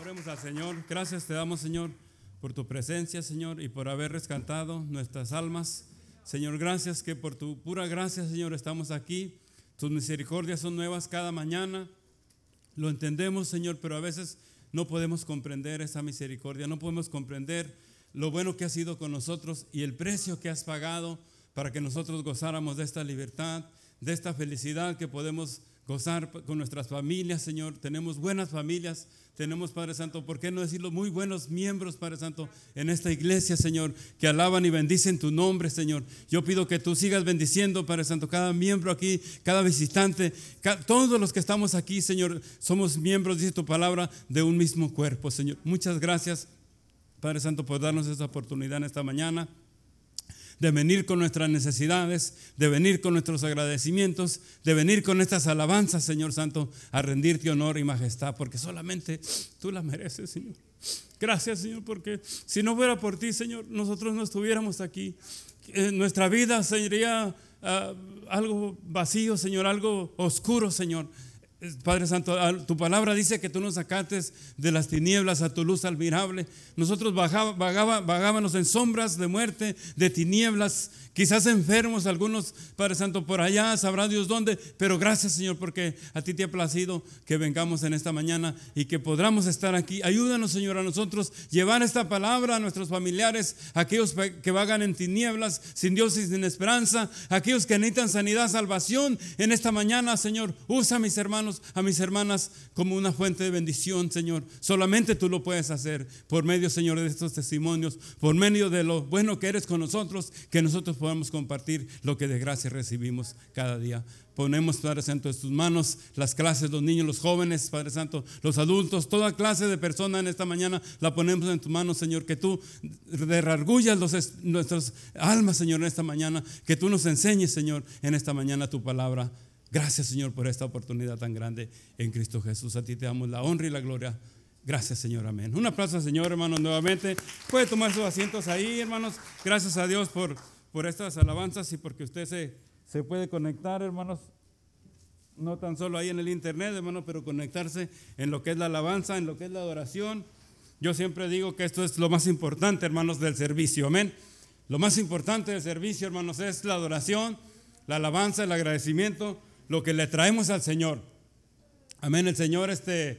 Oremos al Señor. Gracias te damos, Señor, por tu presencia, Señor, y por haber rescatado nuestras almas. Señor, gracias que por tu pura gracia, Señor, estamos aquí. Tus misericordias son nuevas cada mañana. Lo entendemos, Señor, pero a veces no podemos comprender esa misericordia, no podemos comprender lo bueno que has sido con nosotros y el precio que has pagado para que nosotros gozáramos de esta libertad, de esta felicidad que podemos gozar con nuestras familias, Señor. Tenemos buenas familias, tenemos, Padre Santo, ¿por qué no decirlo? Muy buenos miembros, Padre Santo, en esta iglesia, Señor, que alaban y bendicen tu nombre, Señor. Yo pido que tú sigas bendiciendo, Padre Santo, cada miembro aquí, cada visitante, todos los que estamos aquí, Señor, somos miembros, dice tu palabra, de un mismo cuerpo, Señor. Muchas gracias, Padre Santo, por darnos esta oportunidad en esta mañana de venir con nuestras necesidades, de venir con nuestros agradecimientos, de venir con estas alabanzas, Señor Santo, a rendirte honor y majestad, porque solamente tú la mereces, Señor. Gracias, Señor, porque si no fuera por ti, Señor, nosotros no estuviéramos aquí. Eh, nuestra vida sería ah, algo vacío, Señor, algo oscuro, Señor. Padre Santo, tu palabra dice que tú nos sacates de las tinieblas a tu luz admirable. Nosotros vagábamos en sombras de muerte, de tinieblas, quizás enfermos algunos, Padre Santo, por allá, sabrá Dios dónde, pero gracias Señor porque a ti te ha placido que vengamos en esta mañana y que podamos estar aquí. Ayúdanos Señor a nosotros llevar esta palabra a nuestros familiares, aquellos que vagan en tinieblas, sin Dios y sin esperanza, aquellos que necesitan sanidad, salvación en esta mañana, Señor. Usa a mis hermanos, a mis hermanas como una fuente de bendición, Señor. Solamente tú lo puedes hacer por medio, Señor, de estos testimonios, por medio de lo bueno que eres con nosotros, que nosotros podamos compartir lo que de gracia recibimos cada día. Ponemos, Padre Santo, en tus manos las clases, los niños, los jóvenes, Padre Santo, los adultos, toda clase de persona en esta mañana la ponemos en tus manos, Señor, que tú derrargullas nuestras almas, Señor, en esta mañana, que tú nos enseñes, Señor, en esta mañana tu palabra. Gracias, Señor, por esta oportunidad tan grande en Cristo Jesús. A ti te damos la honra y la gloria. Gracias, Señor. Amén. Un aplauso, Señor, hermanos, nuevamente. Puede tomar sus asientos ahí, hermanos. Gracias a Dios por por estas alabanzas y porque usted se, se puede conectar, hermanos, no tan solo ahí en el internet, hermanos, pero conectarse en lo que es la alabanza, en lo que es la adoración. Yo siempre digo que esto es lo más importante, hermanos, del servicio. Amén. Lo más importante del servicio, hermanos, es la adoración, la alabanza, el agradecimiento, lo que le traemos al Señor. Amén. El Señor, este,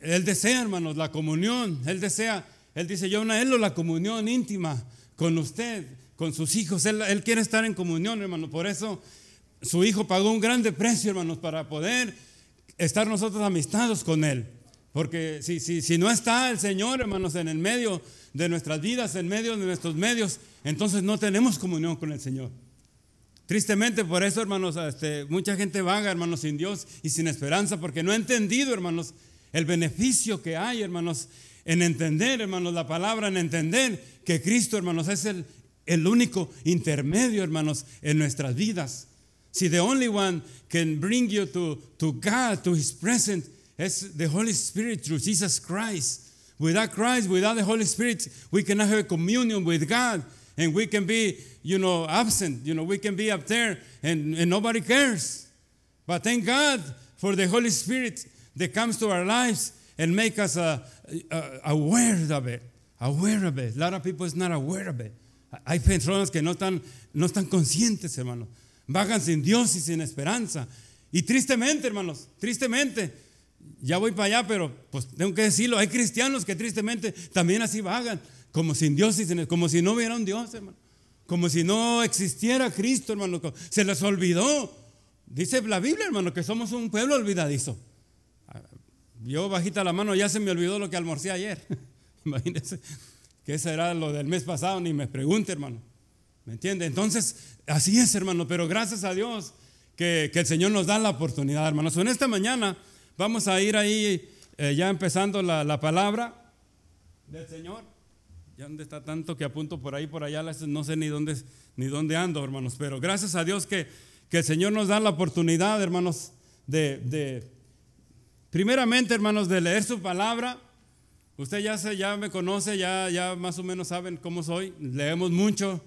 Él desea, hermanos, la comunión. Él desea, Él dice, yo Él la comunión íntima con usted con sus hijos. Él, quiere estar en comunión, hermano. Por eso su hijo pagó un grande precio, hermanos, para poder estar nosotros amistados con Él. Porque si, si, si no está el Señor, hermanos, en el medio de nuestras vidas, en medio de nuestros medios, entonces no tenemos comunión con el Señor. Tristemente por eso, hermanos, este, mucha gente vaga, hermanos, sin Dios y sin esperanza, porque no ha entendido, hermanos, el beneficio que hay, hermanos, en entender, hermanos, la palabra, en entender que Cristo, hermanos, es el, el único intermedio, hermanos, en nuestras vidas. Si the only one can bring you to, to God, to His presence, is the Holy Spirit through Jesus Christ. Without Christ, without the Holy Spirit, we cannot have communion with God. And we can be, you know, absent. You know, we can be up there and, and nobody cares. But thank God for the Holy Spirit that comes to our lives and make us uh, uh, aware of it. Aware of it. A lot of people is not aware of it. Hay personas que no están, no están conscientes, hermanos. Vagan sin Dios y sin esperanza. Y tristemente, hermanos, tristemente, ya voy para allá, pero pues tengo que decirlo, hay cristianos que tristemente también así vagan, como sin Dios y sin, como si no hubiera un Dios, hermano. Como si no existiera Cristo, hermano. Se les olvidó. Dice la Biblia, hermano, que somos un pueblo olvidadizo. Yo bajita la mano, ya se me olvidó lo que almorcé ayer. Imagínense que ese era lo del mes pasado, ni me pregunte, hermano. ¿Me entiende? Entonces, así es, hermano, pero gracias a Dios que, el Señor nos da la oportunidad, hermanos. En esta mañana vamos a ir ahí eh, ya empezando la, palabra del Señor. Ya donde está tanto que apunto por ahí, por allá, no sé ni dónde, ni dónde ando, hermanos, pero gracias a Dios que, que el Señor nos da la oportunidad, hermanos, de, de, primeramente, hermanos, de leer su palabra Usted ya, se, ya me conoce, ya, ya más o menos saben cómo soy. Leemos mucho.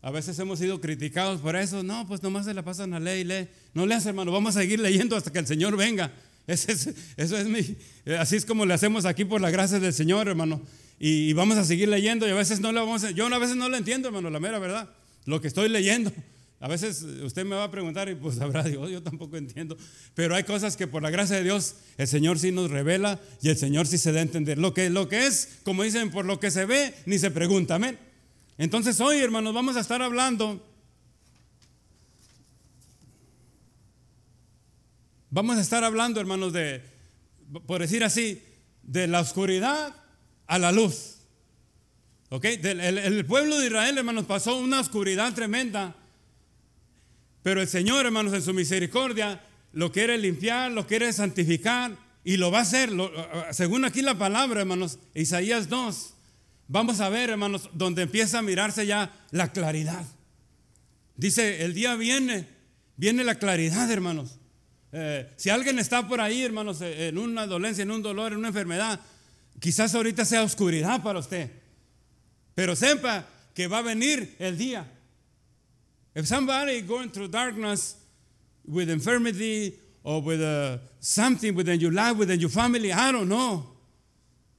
A veces hemos sido criticados por eso. No, pues nomás se la pasan a leer y lee. No leas, hermano. Vamos a seguir leyendo hasta que el Señor venga. eso es mi, así es como le hacemos aquí por la gracia del Señor, hermano. Y, vamos a seguir leyendo y a veces no le vamos a, yo a veces no lo entiendo, hermano, la mera verdad, lo que estoy leyendo. A veces usted me va a preguntar y pues habrá, digo, yo tampoco entiendo. Pero hay cosas que por la gracia de Dios el Señor sí nos revela y el Señor sí se da a entender. Lo que, lo que es, como dicen, por lo que se ve, ni se pregunta. Amén. Entonces hoy, hermanos, vamos a estar hablando. Vamos a estar hablando, hermanos, de, por decir así, de la oscuridad a la luz. ¿Ok? el, pueblo de Israel, hermanos, pasó una oscuridad tremenda. Pero el Señor, hermanos, en su misericordia, lo quiere limpiar, lo quiere santificar y lo va a hacer. según aquí la palabra, hermanos, Isaías 2, vamos a ver, hermanos, donde empieza a mirarse ya la claridad. Dice, el día viene, viene la claridad, hermanos. Eh, si alguien está por ahí, hermanos, en una dolencia, en un dolor, en una enfermedad, Quizás ahorita sea oscuridad para usted, pero sepa que va a venir el día. If somebody going through darkness with infirmity or with uh, something within your life, within your family, I don't know.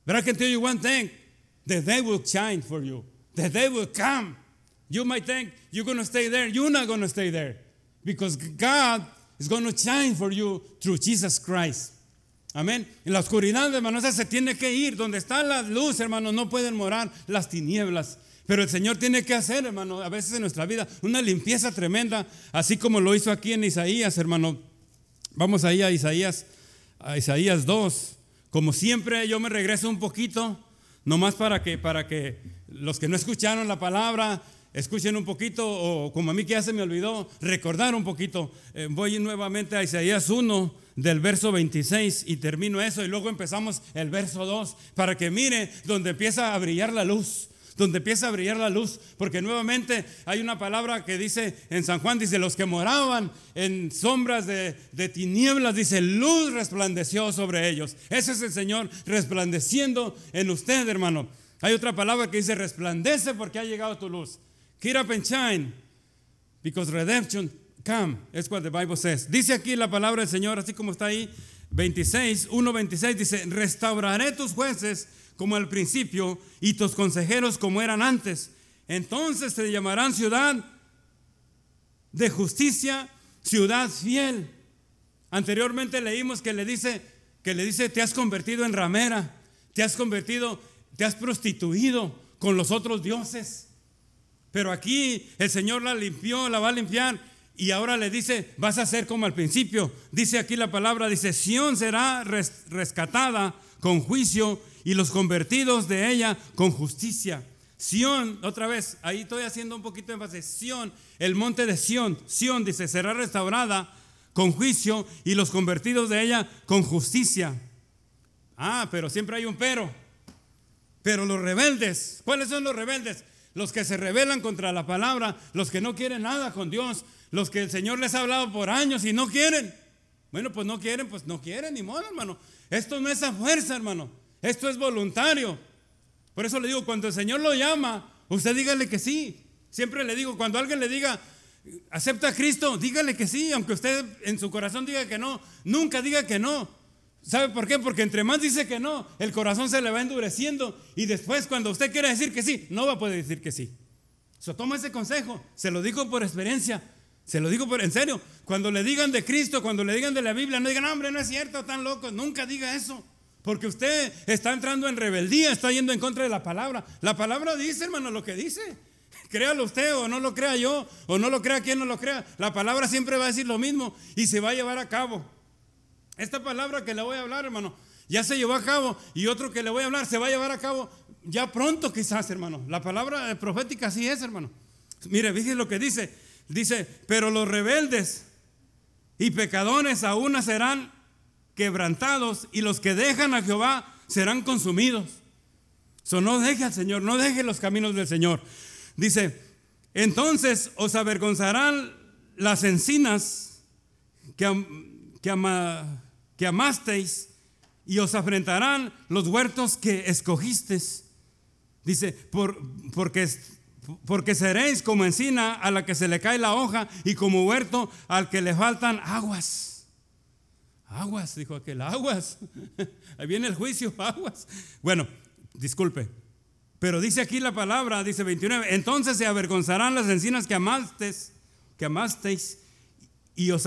But I can tell you one thing the day will shine for you, the day will come. You might think you're going to stay there. You're not going to stay there because God is going to shine for you through Jesus Christ. Amén. En la oscuridad, hermanos, se tiene que ir. Donde está la luz, hermanos, no pueden morar las tinieblas. Pero el Señor tiene que hacer, hermano, a veces en nuestra vida, una limpieza tremenda, así como lo hizo aquí en Isaías, hermano. Vamos ahí a Isaías, a Isaías 2. Como siempre, yo me regreso un poquito, nomás para que, para que los que no escucharon la palabra, escuchen un poquito, o como a mí que ya se me olvidó, recordar un poquito. Eh, voy nuevamente a Isaías 1 del verso 26 y termino eso y luego empezamos el verso 2 para que mire donde empieza a brillar la luz donde empieza a brillar la luz, porque nuevamente hay una palabra que dice en San Juan, dice, los que moraban en sombras de, tinieblas, dice, luz resplandeció sobre ellos. Ese es el Señor resplandeciendo en usted, hermano. Hay otra palabra que dice, resplandece porque ha llegado tu luz. Get up and shine, because redemption Come, es what the Bible says. Dice aquí la palabra del Señor, así como está ahí, 26, 1.26, dice, restauraré tus jueces como al principio y tus consejeros como eran antes. Entonces te llamarán ciudad de justicia, ciudad fiel. Anteriormente leímos que le dice, que le dice, te has convertido en ramera, te has convertido, te has prostituido con los otros dioses. Pero aquí el Señor la limpió, la va a limpiar y ahora le dice, vas a ser como al principio. Dice aquí la palabra, dice, Sión será rescatada con juicio y los convertidos de ella con justicia. Sión, otra vez, ahí estoy haciendo un poquito de énfasis. Sión, el monte de Sión. Sión dice, será restaurada con juicio y los convertidos de ella con justicia. Ah, pero siempre hay un pero. Pero los rebeldes, ¿cuáles son los rebeldes? Los que se rebelan contra la palabra, los que no quieren nada con Dios, los que el Señor les ha hablado por años y no quieren. Bueno, pues no quieren, pues no quieren, ni modo, hermano. Esto no es a fuerza, hermano. Esto es voluntario. Por eso le digo, cuando el Señor lo llama, usted dígale que sí. Siempre le digo, cuando alguien le diga, acepta a Cristo, dígale que sí, aunque usted en su corazón diga que no, nunca diga que no. ¿Sabe por qué? Porque entre más dice que no, el corazón se le va endureciendo y después cuando usted quiere decir que sí, no va a poder decir que sí. So, toma ese consejo, se lo digo por experiencia. Se lo digo por, en serio. Cuando le digan de Cristo, cuando le digan de la Biblia, no digan, hombre, no es cierto, tan loco. Nunca diga eso. Porque usted está entrando en rebeldía, está yendo en contra de la palabra. La palabra dice, hermano, lo que dice. Créalo usted o no lo crea yo, o no lo crea quien no lo crea. La palabra siempre va a decir lo mismo y se va a llevar a cabo. Esta palabra que le voy a hablar, hermano, ya se llevó a cabo y otro que le voy a hablar se va a llevar a cabo ya pronto quizás, hermano. La palabra profética así es, hermano. Mire, fíjese lo que dice. Dice, pero los rebeldes y pecadores aún serán quebrantados y los que dejan a Jehová serán consumidos. So, no deje al Señor, no deje los caminos del Señor. Dice, entonces os avergonzarán las encinas que, que, amasteis y os afrentarán los huertos que escogisteis. Dice, por, porque porque seréis como encina a la que se le cae la hoja y como huerto al que le faltan aguas. Aguas, dijo aquel, aguas. Ahí viene el juicio, aguas. Bueno, disculpe. Pero dice aquí la palabra, dice 29, entonces se avergonzarán las encinas que amasteis, que amasteis y os,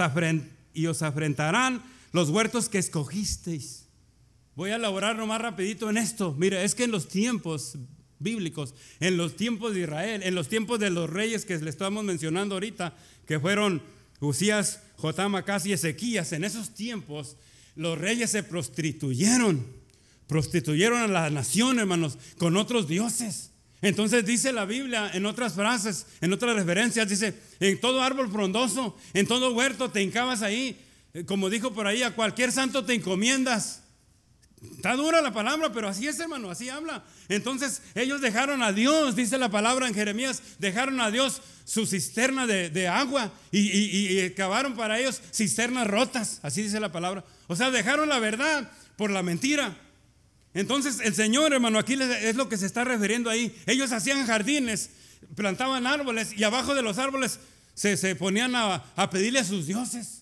y os afrentarán los huertos que escogisteis. Voy a elaborar nomás rapidito en esto. Mire, es que en los tiempos bíblicos, en los tiempos de Israel, en los tiempos de los reyes que le estamos mencionando ahorita, que fueron Usías, Jotam, Acaz y Ezequías, en esos tiempos los reyes se prostituyeron, prostituyeron a la nación, hermanos, con otros dioses. Entonces dice la Biblia en otras frases, en otras referencias, dice, en todo árbol frondoso, en todo huerto te hincabas ahí, eh, como dijo por ahí, a cualquier santo te encomiendas. Está dura la palabra, pero así es, hermano, así habla. Entonces ellos dejaron a Dios, dice la palabra en Jeremías, dejaron a Dios su cisterna de, agua y, cavaron para ellos cisternas rotas, así dice la palabra. O sea, dejaron la verdad por la mentira. Entonces el Señor, hermano, aquí es lo que se está refiriendo ahí. Ellos hacían jardines, plantaban árboles y abajo de los árboles se, ponían a pedirle a sus dioses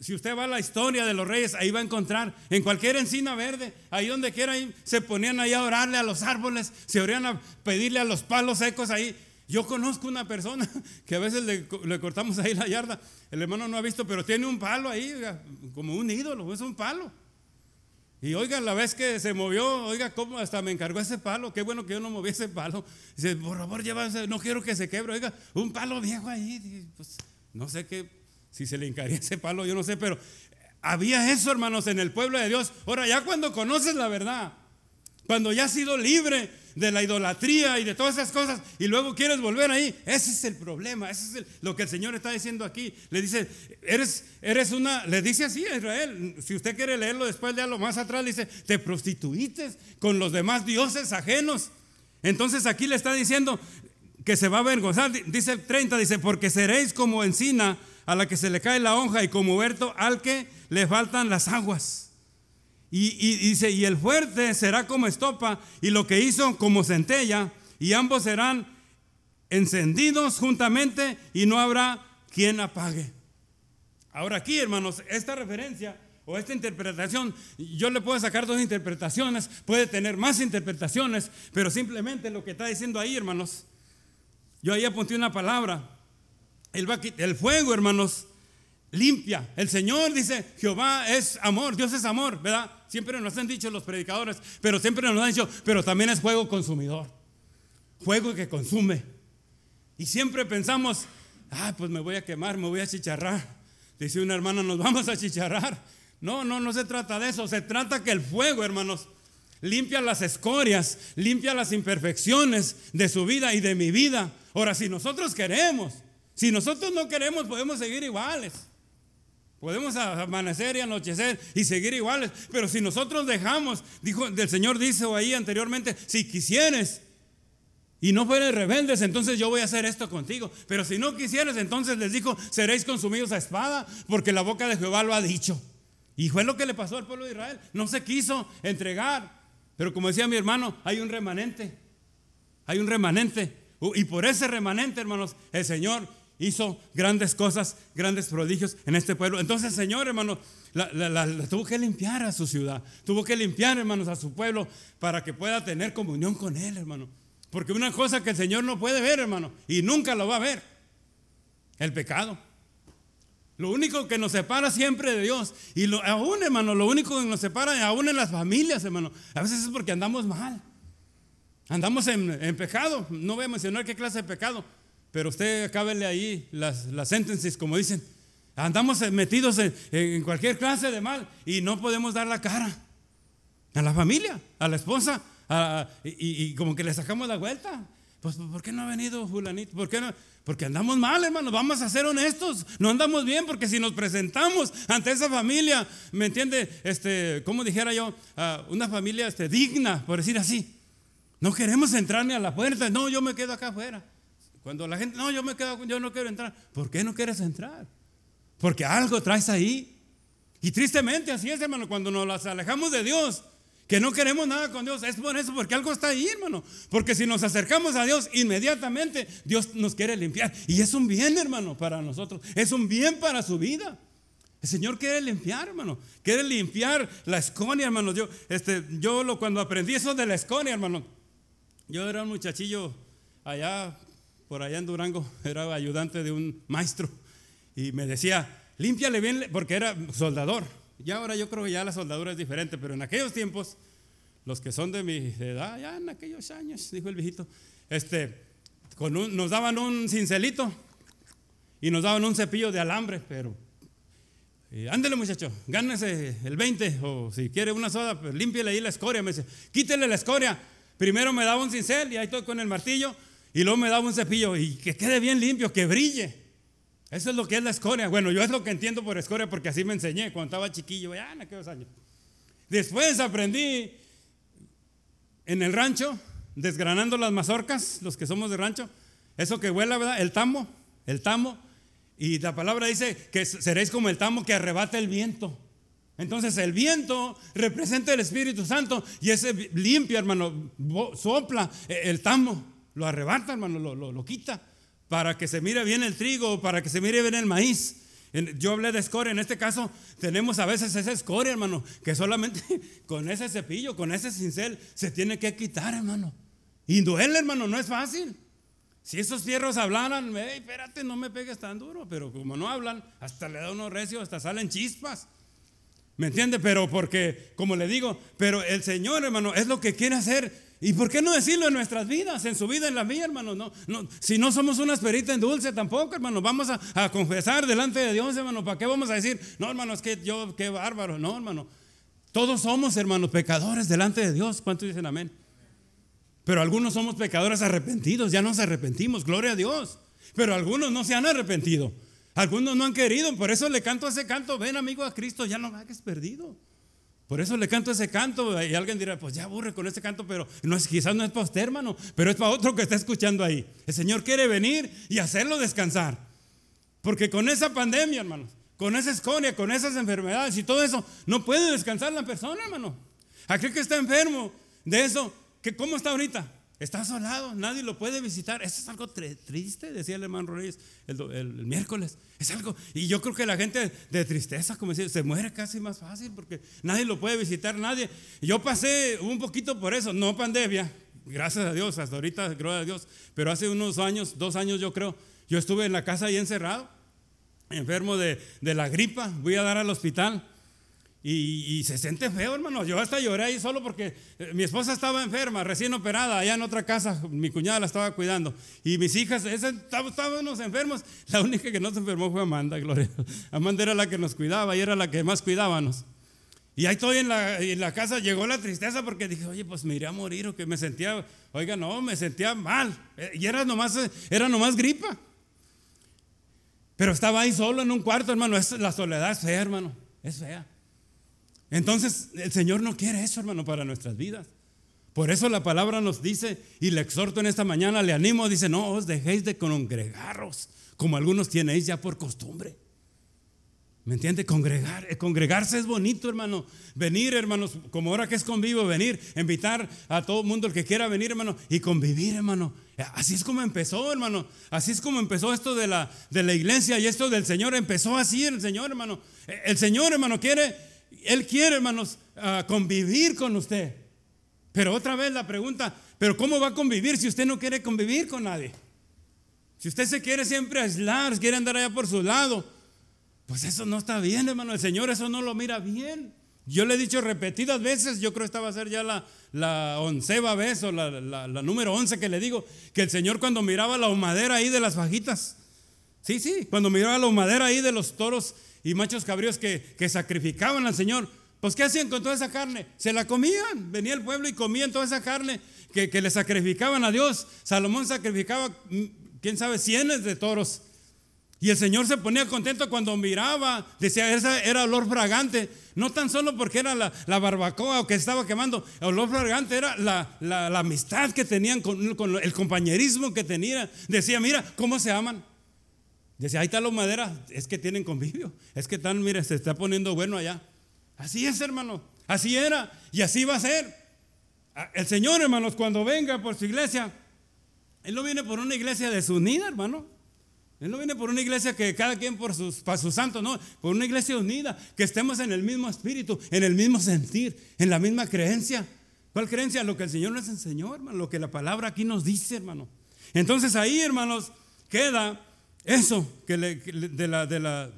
si usted va a la historia de los reyes, ahí va a encontrar en cualquier encina verde, ahí donde quiera, se ponían ahí a orarle a los árboles, se orían a pedirle a los palos secos ahí. Yo conozco una persona que a veces le, cortamos ahí la yarda, el hermano no ha visto, pero tiene un palo ahí, como un ídolo, es un palo. Y oiga, la vez que se movió, oiga, cómo hasta me encargó ese palo, qué bueno que yo no moví ese palo. Dice, por favor, llévase, no quiero que se quebre, oiga, un palo viejo ahí, pues no sé qué si se le encaría ese palo, yo no sé, pero había eso, hermanos, en el pueblo de Dios. Ahora, ya cuando conoces la verdad, cuando ya has sido libre de la idolatría y de todas esas cosas, y luego quieres volver ahí, ese es el problema, ese es lo que el Señor está diciendo aquí. Le dice, eres, eres una, le dice así a Israel, si usted quiere leerlo después, lo más atrás, dice, te prostituiste con los demás dioses ajenos. Entonces aquí le está diciendo que se va a avergonzar, dice el 30, dice, porque seréis como encina a la que se le cae la hoja y como huerto al que le faltan las aguas. Y, dice, y el fuerte será como estopa y lo que hizo como centella y ambos serán encendidos juntamente y no habrá quien apague. Ahora aquí, hermanos, esta referencia o esta interpretación, yo le puedo sacar dos interpretaciones, puede tener más interpretaciones, pero simplemente lo que está diciendo ahí, hermanos, yo ahí apunté una palabra, el, fuego, hermanos, limpia. El Señor dice, Jehová es amor, Dios es amor, ¿verdad? Siempre nos han dicho los predicadores, pero siempre nos han dicho, pero también es fuego consumidor. Fuego que consume. Y siempre pensamos, ah, pues me voy a quemar, me voy a chicharrar. Dice una hermana, nos vamos a chicharrar. No, no, no se trata de eso. Se trata que el fuego, hermanos, limpia las escorias, limpia las imperfecciones de su vida y de mi vida. Ahora, si nosotros queremos, si nosotros no queremos, podemos seguir iguales. Podemos amanecer y anochecer y seguir iguales. Pero si nosotros dejamos, dijo, el Señor dice ahí anteriormente, si quisieres y no fueres rebeldes, entonces yo voy a hacer esto contigo. Pero si no quisieres, entonces les dijo, seréis consumidos a espada, porque la boca de Jehová lo ha dicho. Y fue lo que le pasó al pueblo de Israel. No se quiso entregar. Pero como decía mi hermano, hay un remanente. Hay un remanente. Y por ese remanente, hermanos, el Señor hizo grandes cosas, grandes prodigios en este pueblo. Entonces, Señor, hermano, tuvo que limpiar a su ciudad, tuvo que limpiar, hermanos, a su pueblo para que pueda tener comunión con Él, hermano. Porque una cosa que el Señor no puede ver, hermano, y nunca lo va a ver, el pecado. Lo único que nos separa siempre de Dios, y lo, aún, hermano, lo único que nos separa, aún en las familias, hermano, a veces es porque andamos mal. Andamos en, en pecado. No voy a mencionar qué clase de pecado, pero usted acábele ahí las, las sentencias, como dicen. Andamos metidos en, cualquier clase de mal y no podemos dar la cara a la familia, a la esposa, y, como que le sacamos la vuelta. Pues, ¿por qué no ha venido Julanito? ¿Por qué no? Porque andamos mal, hermano. Vamos a ser honestos. No andamos bien, porque si nos presentamos ante esa familia, ¿me entiende? Este, como dijera yo, una familia este, digna, por decir así. No queremos entrar ni a la puerta. No, yo me quedo acá afuera. Cuando la gente, no, yo me quedo, yo no quiero entrar. ¿Por qué no quieres entrar? Porque algo traes ahí. Y tristemente así es, hermano, cuando nos alejamos de Dios, que no queremos nada con Dios, es por eso, porque algo está ahí, hermano. Porque si nos acercamos a Dios, inmediatamente Dios nos quiere limpiar. Y es un bien, hermano, para nosotros. Es un bien para su vida. El Señor quiere limpiar, hermano. Quiere limpiar la esconia, hermano. Yo, este, yo lo, cuando aprendí eso de la esconia, hermano, yo era un muchachillo allá, por allá en Durango, era ayudante de un maestro. Y me decía, límpiale bien, porque era soldador. Y ahora yo creo que ya la soldadura es diferente, pero en aquellos tiempos, los que son de mi edad, ya en aquellos años, dijo el viejito, este, con nos daban un cincelito y nos daban un cepillo de alambre, pero eh, ándele muchacho, gánese el 20 o si quiere una soda, pues ahí la escoria. Me dice, quítele la escoria. Primero me daba un cincel y ahí estoy con el martillo y luego me daba un cepillo y que quede bien limpio, que brille. Eso es lo que es la escoria. Bueno, yo es lo que entiendo por escoria porque así me enseñé cuando estaba chiquillo, ya en aquellos años. Después aprendí en el rancho, desgranando las mazorcas, los que somos de rancho, eso que huele, ¿verdad? El tamo, el tamo. Y la palabra dice que seréis como el tamo que arrebata el viento. Entonces el viento representa el Espíritu Santo y ese limpia, hermano, sopla e, el tamo, lo arrebata, hermano, lo, lo, lo quita para que se mire bien el trigo, para que se mire bien el maíz. Yo hablé de escoria, en este caso tenemos a veces esa escoria, hermano, que solamente con ese cepillo, con ese cincel, se tiene que quitar, hermano. Y hermano, no es fácil. Si esos fierros hablaran, hey, espérate, no me pegues tan duro, pero como no hablan, hasta le da uno recio, hasta salen chispas. ¿Me entiende? Pero porque, como le digo, pero el Señor, hermano, es lo que quiere hacer ¿Y por qué no decirlo en nuestras vidas, en su vida, en la mía, hermano? No, no, si no somos una esperita en dulce tampoco, hermano, vamos a, confesar delante de Dios, hermano. ¿Para qué vamos a decir, no, hermano, es que yo, qué bárbaro? No, hermano. Todos somos, hermanos, pecadores delante de Dios. ¿Cuántos dicen amén? Pero algunos somos pecadores arrepentidos, ya nos arrepentimos, gloria a Dios. Pero algunos no se han arrepentido. Algunos no han querido, por eso le canto ese canto, ven amigo a Cristo, ya no hagas perdido. Por eso le canto ese canto y alguien dirá, pues ya aburre con ese canto, pero no es, quizás no es para usted, hermano, pero es para otro que está escuchando ahí. El Señor quiere venir y hacerlo descansar. Porque con esa pandemia, hermanos, con esa escoria, con esas enfermedades y todo eso, no puede descansar la persona, hermano. Aquel que está enfermo de eso, que ¿cómo está ahorita? Está asolado, nadie lo puede visitar. Eso es algo triste, decía el hermano Reyes el, miércoles. Es algo, y yo creo que la gente de tristeza, como decía, se muere casi más fácil porque nadie lo puede visitar, nadie. Yo pasé un poquito por eso, no pandemia, gracias a Dios, hasta ahorita, gracias a Dios, pero hace unos años, dos años yo creo, yo estuve en la casa ahí encerrado, enfermo de, de la gripa, voy a dar al hospital. Y, se siente feo, hermano. Yo hasta lloré ahí solo porque eh, mi esposa estaba enferma, recién operada, allá en otra casa. Mi cuñada la estaba cuidando. Y mis hijas, estábamos enfermos. La única que no se enfermó fue Amanda, Gloria. Amanda era la que nos cuidaba y era la que más cuidábamos. Y ahí estoy en la, en la casa, llegó la tristeza porque dije, oye, pues me iré a morir o que me sentía, oiga, no, me sentía mal. Eh, y era nomás, era nomás gripa. Pero estaba ahí solo en un cuarto, hermano. la soledad es fea, hermano. Es fea. Entonces, el Señor no quiere eso, hermano, para nuestras vidas. Por eso la palabra nos dice, y le exhorto en esta mañana, le animo, dice, no os dejéis de congregaros, como algunos tenéis ya por costumbre. ¿Me entiende? Congregar, eh, congregarse es bonito, hermano. Venir, hermanos, como ahora que es convivo, venir, invitar a todo el mundo el que quiera venir, hermano, y convivir, hermano. Así es como empezó, hermano. Así es como empezó esto de la, de la iglesia y esto del Señor. Empezó así el Señor, hermano. El Señor, hermano, quiere él quiere, hermanos, ah, convivir con usted. Pero otra vez la pregunta, ¿pero cómo va a convivir si usted no quiere convivir con nadie? Si usted se quiere siempre aislar, quiere andar allá por su lado, pues eso no está bien, hermano. El Señor eso no lo mira bien. Yo le he dicho repetidas veces, yo creo que esta va a ser ya la, onceva vez o la, la, número once que le digo, que el Señor cuando miraba la humadera ahí de las fajitas, sí, sí, cuando miraba la humadera ahí de los toros y machos cabríos que, sacrificaban al Señor, pues ¿qué hacían con toda esa carne? Se la comían. Venía el pueblo y comían toda esa carne que, le sacrificaban a Dios. Salomón sacrificaba, mm, quién sabe, cienes de toros. Y el Señor se ponía contento cuando miraba, decía, esa era olor fragante. No tan solo porque era la, barbacoa o que estaba quemando, el olor fragante era la, amistad que tenían con, con, el compañerismo que tenían. Decía, mira, ¿cómo se aman? Decía, ahí está la madera, es que tienen convivio, es que están, mire, se está poniendo bueno allá. Así es, hermano, así era y así va a ser. Ah, el Señor, hermanos, cuando venga por su iglesia, Él no viene por una iglesia desunida, hermano. Él no viene por una iglesia que cada quien por sus, para su santo, no, por una iglesia unida, que estemos en el mismo espíritu, en el mismo sentir, en la misma creencia. ¿Cuál creencia? Lo que el Señor nos enseñó, hermano, lo que la palabra aquí nos dice, hermano. Entonces ahí, hermanos, queda eso que de, la, de, la,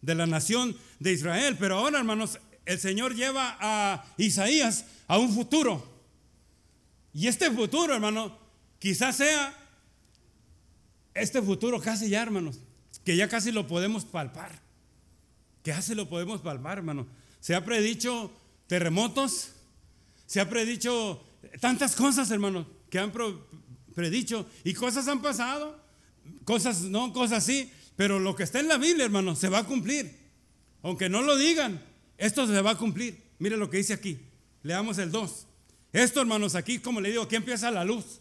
de la nación de Israel. Pero ahora, hermanos, el Señor lleva a Isaías a un futuro. Y este futuro, hermano, quizás sea este futuro casi ya, hermanos, que ya casi lo podemos palpar. Que casi lo podemos palpar, hermano. Se ha predicho terremotos, se ha predicho tantas cosas, hermano, que han predicho y cosas han pasado, cosas no, cosas sí, pero lo que está en la Biblia, hermano, se va a cumplir. Aunque no lo digan, esto se va a cumplir. Mire lo que dice aquí. Leamos el 2. Esto, hermanos, aquí, como le digo, aquí empieza la luz.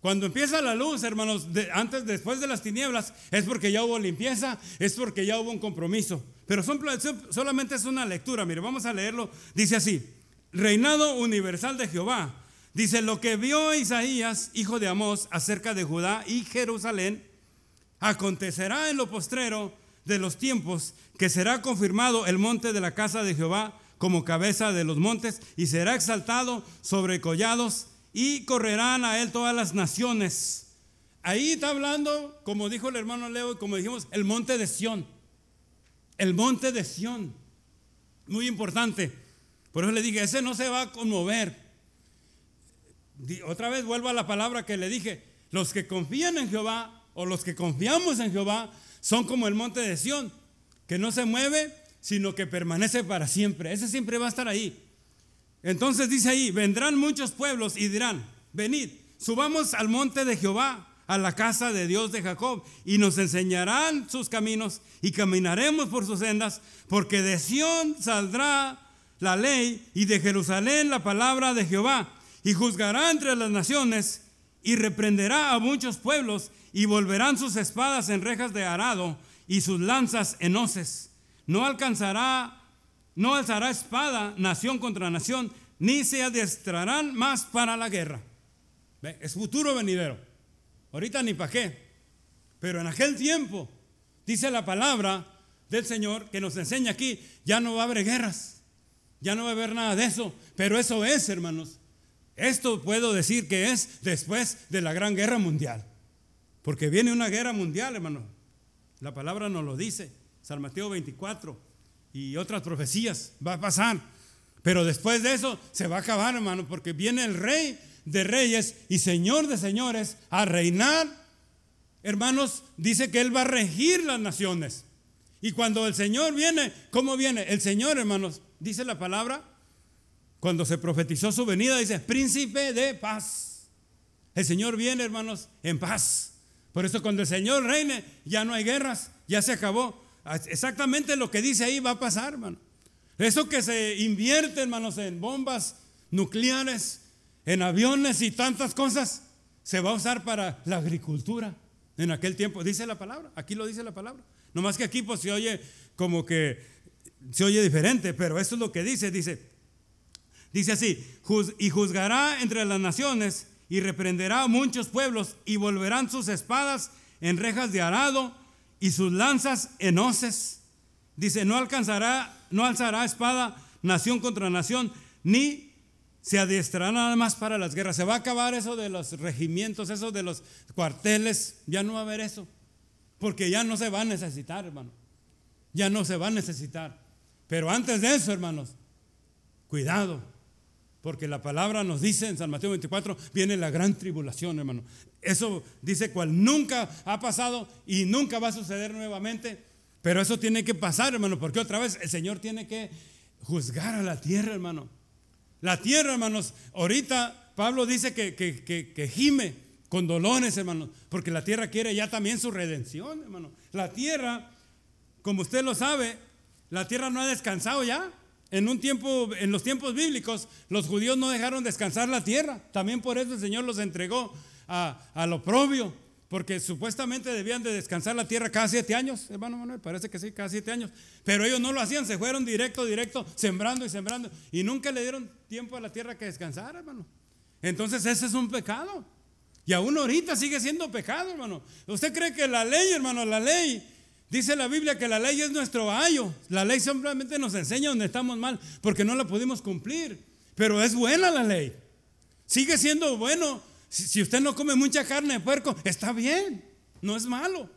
Cuando empieza la luz, hermanos, antes, después de las tinieblas, es porque ya hubo limpieza, es porque ya hubo un compromiso. Pero solamente es una lectura. Mire, vamos a leerlo. Dice así: Reinado universal de Jehová. Dice lo que vio Isaías, hijo de Amós, acerca de Judá y Jerusalén, acontecerá en lo postrero de los tiempos que será confirmado el monte de la casa de Jehová como cabeza de los montes y será exaltado sobre collados y correrán a él todas las naciones. Ahí está hablando, como dijo el hermano Leo como dijimos, el monte de Sión. El monte de Sión. Muy importante. Por eso le dije, ese no se va a conmover. Otra vez vuelvo a la palabra que le dije. Los que confían en Jehová o los que confiamos en Jehová son como el monte de Sión, que no se mueve, sino que permanece para siempre. Ese siempre va a estar ahí. Entonces dice ahí, vendrán muchos pueblos y dirán, venid, subamos al monte de Jehová, a la casa de Dios de Jacob, y nos enseñarán sus caminos y caminaremos por sus sendas, porque de Sión saldrá la ley y de Jerusalén la palabra de Jehová, y juzgará entre las naciones y reprenderá a muchos pueblos y volverán sus espadas en rejas de arado y sus lanzas en hoces. No alcanzará no alzará espada nación contra nación, ni se adestrarán más para la guerra. Es futuro venidero. Ahorita ni para qué. Pero en aquel tiempo, dice la palabra del Señor que nos enseña aquí, ya no va a haber guerras. Ya no va a haber nada de eso. Pero eso es, hermanos. Esto puedo decir que es después de la gran guerra mundial. Porque viene una guerra mundial, hermano. La palabra nos lo dice. San Mateo 24 y otras profecías. Va a pasar. Pero después de eso se va a acabar, hermano, porque viene el rey de reyes y señor de señores a reinar. Hermanos, dice que él va a regir las naciones. Y cuando el Señor viene, ¿cómo viene? El Señor, hermanos, dice la palabra, cuando se profetizó su venida, dice, príncipe de paz. El Señor viene, hermanos, en paz. Por eso cuando el Señor reine, ya no hay guerras, ya se acabó. Exactamente lo que dice ahí va a pasar, hermano. Eso que se invierte, hermanos, en bombas nucleares, en aviones y tantas cosas, se va a usar para la agricultura en aquel tiempo. Dice la palabra, aquí lo dice la palabra. No más que aquí pues se oye como que se oye diferente, pero eso es lo que dice, dice. Dice así, y juzgará entre las naciones y reprenderá a muchos pueblos y volverán sus espadas en rejas de arado y sus lanzas en hoces. Dice, no alcanzará, no alzará espada nación contra nación, ni se adiestrará nada más para las guerras. Se va a acabar eso de los regimientos, eso de los cuarteles, ya no va a haber eso, porque ya no se va a necesitar, hermano. Ya no se va a necesitar. Pero antes de eso, hermanos, cuidado, porque la palabra nos dice en San Mateo 24, viene la gran tribulación, hermano. Eso dice cual nunca ha pasado y nunca va a suceder nuevamente. Pero eso tiene que pasar, hermano, porque otra vez el Señor tiene que juzgar a la tierra, hermano. La tierra, hermanos, ahorita Pablo dice que, que, que, gime con dolores, hermano, porque la tierra quiere ya también su redención, hermano. La tierra, como usted lo sabe, la tierra no ha descansado ya. En un tiempo, en los tiempos bíblicos, los judíos no dejaron descansar la tierra. También por eso el Señor los entregó a, lo propio, porque supuestamente debían de descansar la tierra cada siete años, hermano Manuel, parece que sí, cada siete años, pero ellos no lo hacían, se fueron directo, directo, sembrando y sembrando, y nunca le dieron tiempo a la tierra que descansara, hermano. Entonces ese es un pecado. Y aún ahorita sigue siendo pecado, hermano. ¿Usted cree que la ley, hermano, la ley, dice la Biblia que la ley es nuestro ayo? La ley simplemente nos enseña donde estamos mal porque no la pudimos cumplir. Pero es buena la ley. Sigue siendo bueno. Si, usted no come mucha carne de puerco, está bien. No es malo.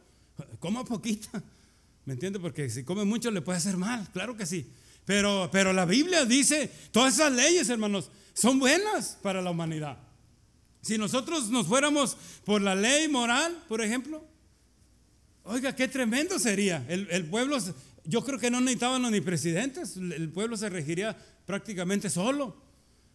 Coma poquita. ¿Me entiende? Porque si come mucho le puede hacer mal. Claro que sí. Pero, pero la Biblia dice, todas esas leyes, hermanos, son buenas para la humanidad. Si nosotros nos fuéramos por la ley moral, por ejemplo, oiga, qué tremendo sería. El, pueblo, yo creo que no necesitábamos ni presidentes, el pueblo se regiría prácticamente solo.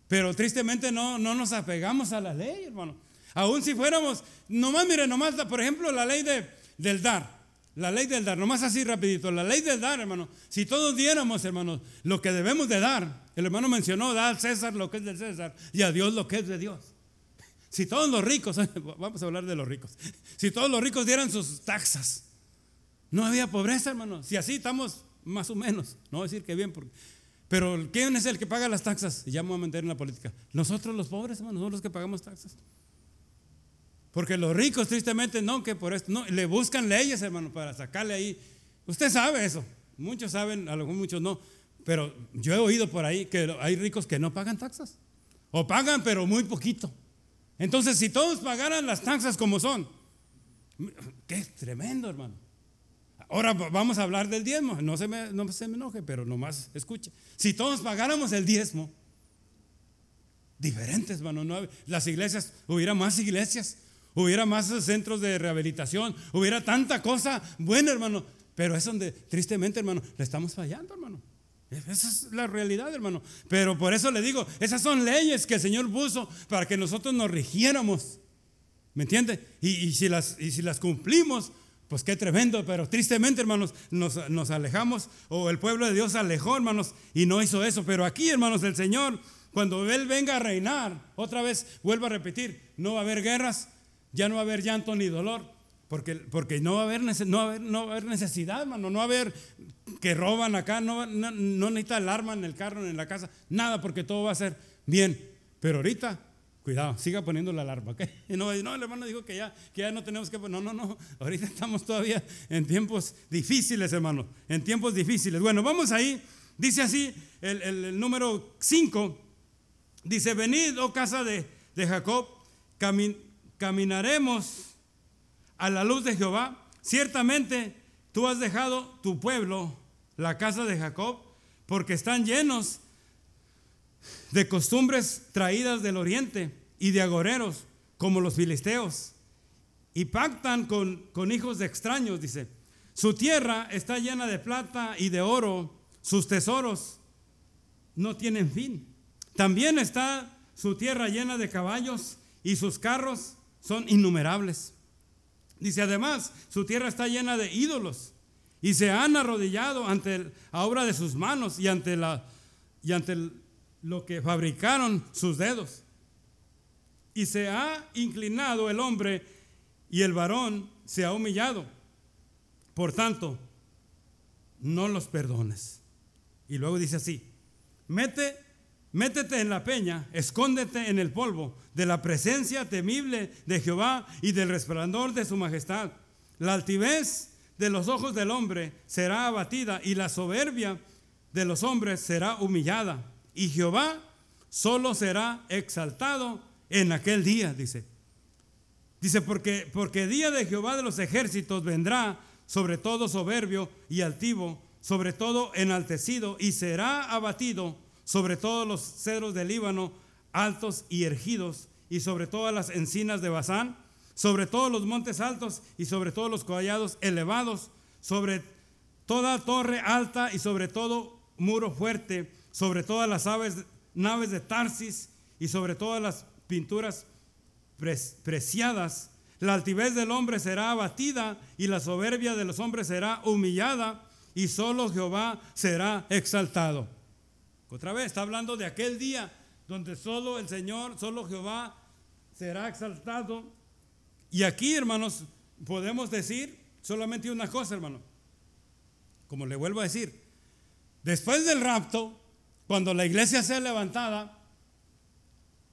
Pero tristemente no, no nos apegamos a la ley, hermano. Aún si fuéramos, nomás, mire, nomás, por ejemplo, la ley de, del dar. La ley del dar, nomás así rapidito. La ley del dar, hermano. Si todos diéramos, hermano, lo que debemos de dar. El hermano mencionó, da al César lo que es del César y a Dios lo que es de Dios. Si todos los ricos, vamos a hablar de los ricos, si todos los ricos dieran sus taxas, no había pobreza, hermano. Si así estamos más o menos, no voy a decir que bien, pero ¿quién es el que paga las taxas? Y ya me voy a meter en la política. Nosotros los pobres, hermano, nosotros los que pagamos taxas. Porque los ricos, tristemente, no, que por esto, no, le buscan leyes, hermano, para sacarle ahí. Usted sabe eso. Muchos saben, a lo mejor muchos no. Pero yo he oído por ahí que hay ricos que no pagan taxas. O pagan, pero muy poquito. Entonces, si todos pagaran las taxas como son, qué tremendo, hermano. Ahora vamos a hablar del diezmo. No se me, no se me enoje, pero nomás escuche. Si todos pagáramos el diezmo, diferentes, hermano. No, las iglesias, hubiera más iglesias, hubiera más centros de rehabilitación, hubiera tanta cosa buena, hermano. Pero es donde, tristemente, hermano, le estamos fallando, hermano. Esa es la realidad, hermano. Pero por eso le digo, esas son leyes que el Señor puso para que nosotros nos rigiéramos. ¿Me entiende? Y, si, las, y si las cumplimos, pues qué tremendo. Pero tristemente, hermanos, nos, nos alejamos, o el pueblo de Dios se alejó, hermanos, y no hizo eso. Pero aquí, hermanos, el Señor, cuando Él venga a reinar, otra vez vuelvo a repetir, no va a haber guerras, ya no va a haber llanto ni dolor. Porque, porque no, va a haber, no, va a no va a haber necesidad, hermano. No va a haber que roban acá. No, no, no necesita alarma en el carro, en la casa. Nada, porque todo va a ser bien. Pero ahorita, cuidado, siga poniendo la alarma. ¿okay? No, no, el hermano dijo que ya, que ya no tenemos que. No, no, no. Ahorita estamos todavía en tiempos difíciles, hermano. En tiempos difíciles. Bueno, vamos ahí. Dice así el, el, número 5. Dice: Venid, oh casa de, de Jacob, caminaremos a la luz de Jehová. Ciertamente tú has dejado tu pueblo, la casa de Jacob, porque están llenos de costumbres traídas del oriente y de agoreros, como los filisteos, y pactan con, con hijos de extraños, dice. Su tierra está llena de plata y de oro, sus tesoros no tienen fin. También está su tierra llena de caballos y sus carros son innumerables. Dice además, su tierra está llena de ídolos y se han arrodillado ante la obra de sus manos y ante, la, y ante lo que fabricaron sus dedos. Y se ha inclinado el hombre y el varón se ha humillado. Por tanto, no los perdones. Y luego dice así, mete Métete en la peña, escóndete en el polvo de la presencia temible de Jehová y del resplandor de su majestad. La altivez de los ojos del hombre será abatida y la soberbia de los hombres será humillada. Y Jehová solo será exaltado en aquel día, dice. Dice, porque, porque día de Jehová de los ejércitos vendrá sobre todo soberbio y altivo, sobre todo enaltecido, y será abatido sobre todos los cedros del Líbano, altos y ergidos, y sobre todas las encinas de Bazán, sobre todos los montes altos y sobre todos los collados elevados, sobre toda torre alta y sobre todo muro fuerte, sobre todas las aves, naves de Tarsis y sobre todas las pinturas preciadas. La altivez del hombre será abatida y la soberbia de los hombres será humillada y solo Jehová será exaltado. Otra vez, está hablando de aquel día donde solo el Señor, solo Jehová será exaltado. Y aquí, hermanos, podemos decir solamente una cosa, hermano. Como le vuelvo a decir, después del rapto, cuando la iglesia sea levantada,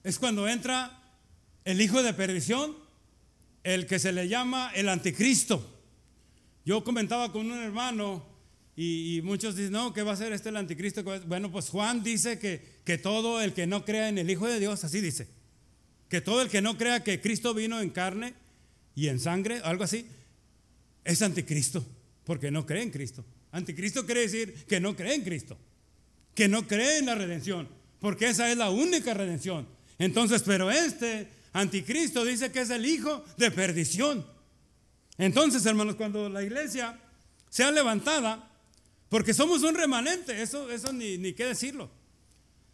es cuando entra el hijo de perdición el que se le llama el anticristo. Yo comentaba con un hermano y, muchos dicen, no, ¿qué va a ser este el anticristo? Bueno, pues Juan dice que, que todo el que no crea en el Hijo de Dios, así dice, que todo el que no crea que Cristo vino en carne y en sangre, algo así, es anticristo, porque no cree en Cristo. Anticristo quiere decir que no cree en Cristo, que no cree en la redención, porque esa es la única redención. Entonces, pero este anticristo dice que es el hijo de perdición. Entonces, hermanos, cuando la iglesia sea levantada, porque somos un remanente, eso, eso ni, qué decirlo.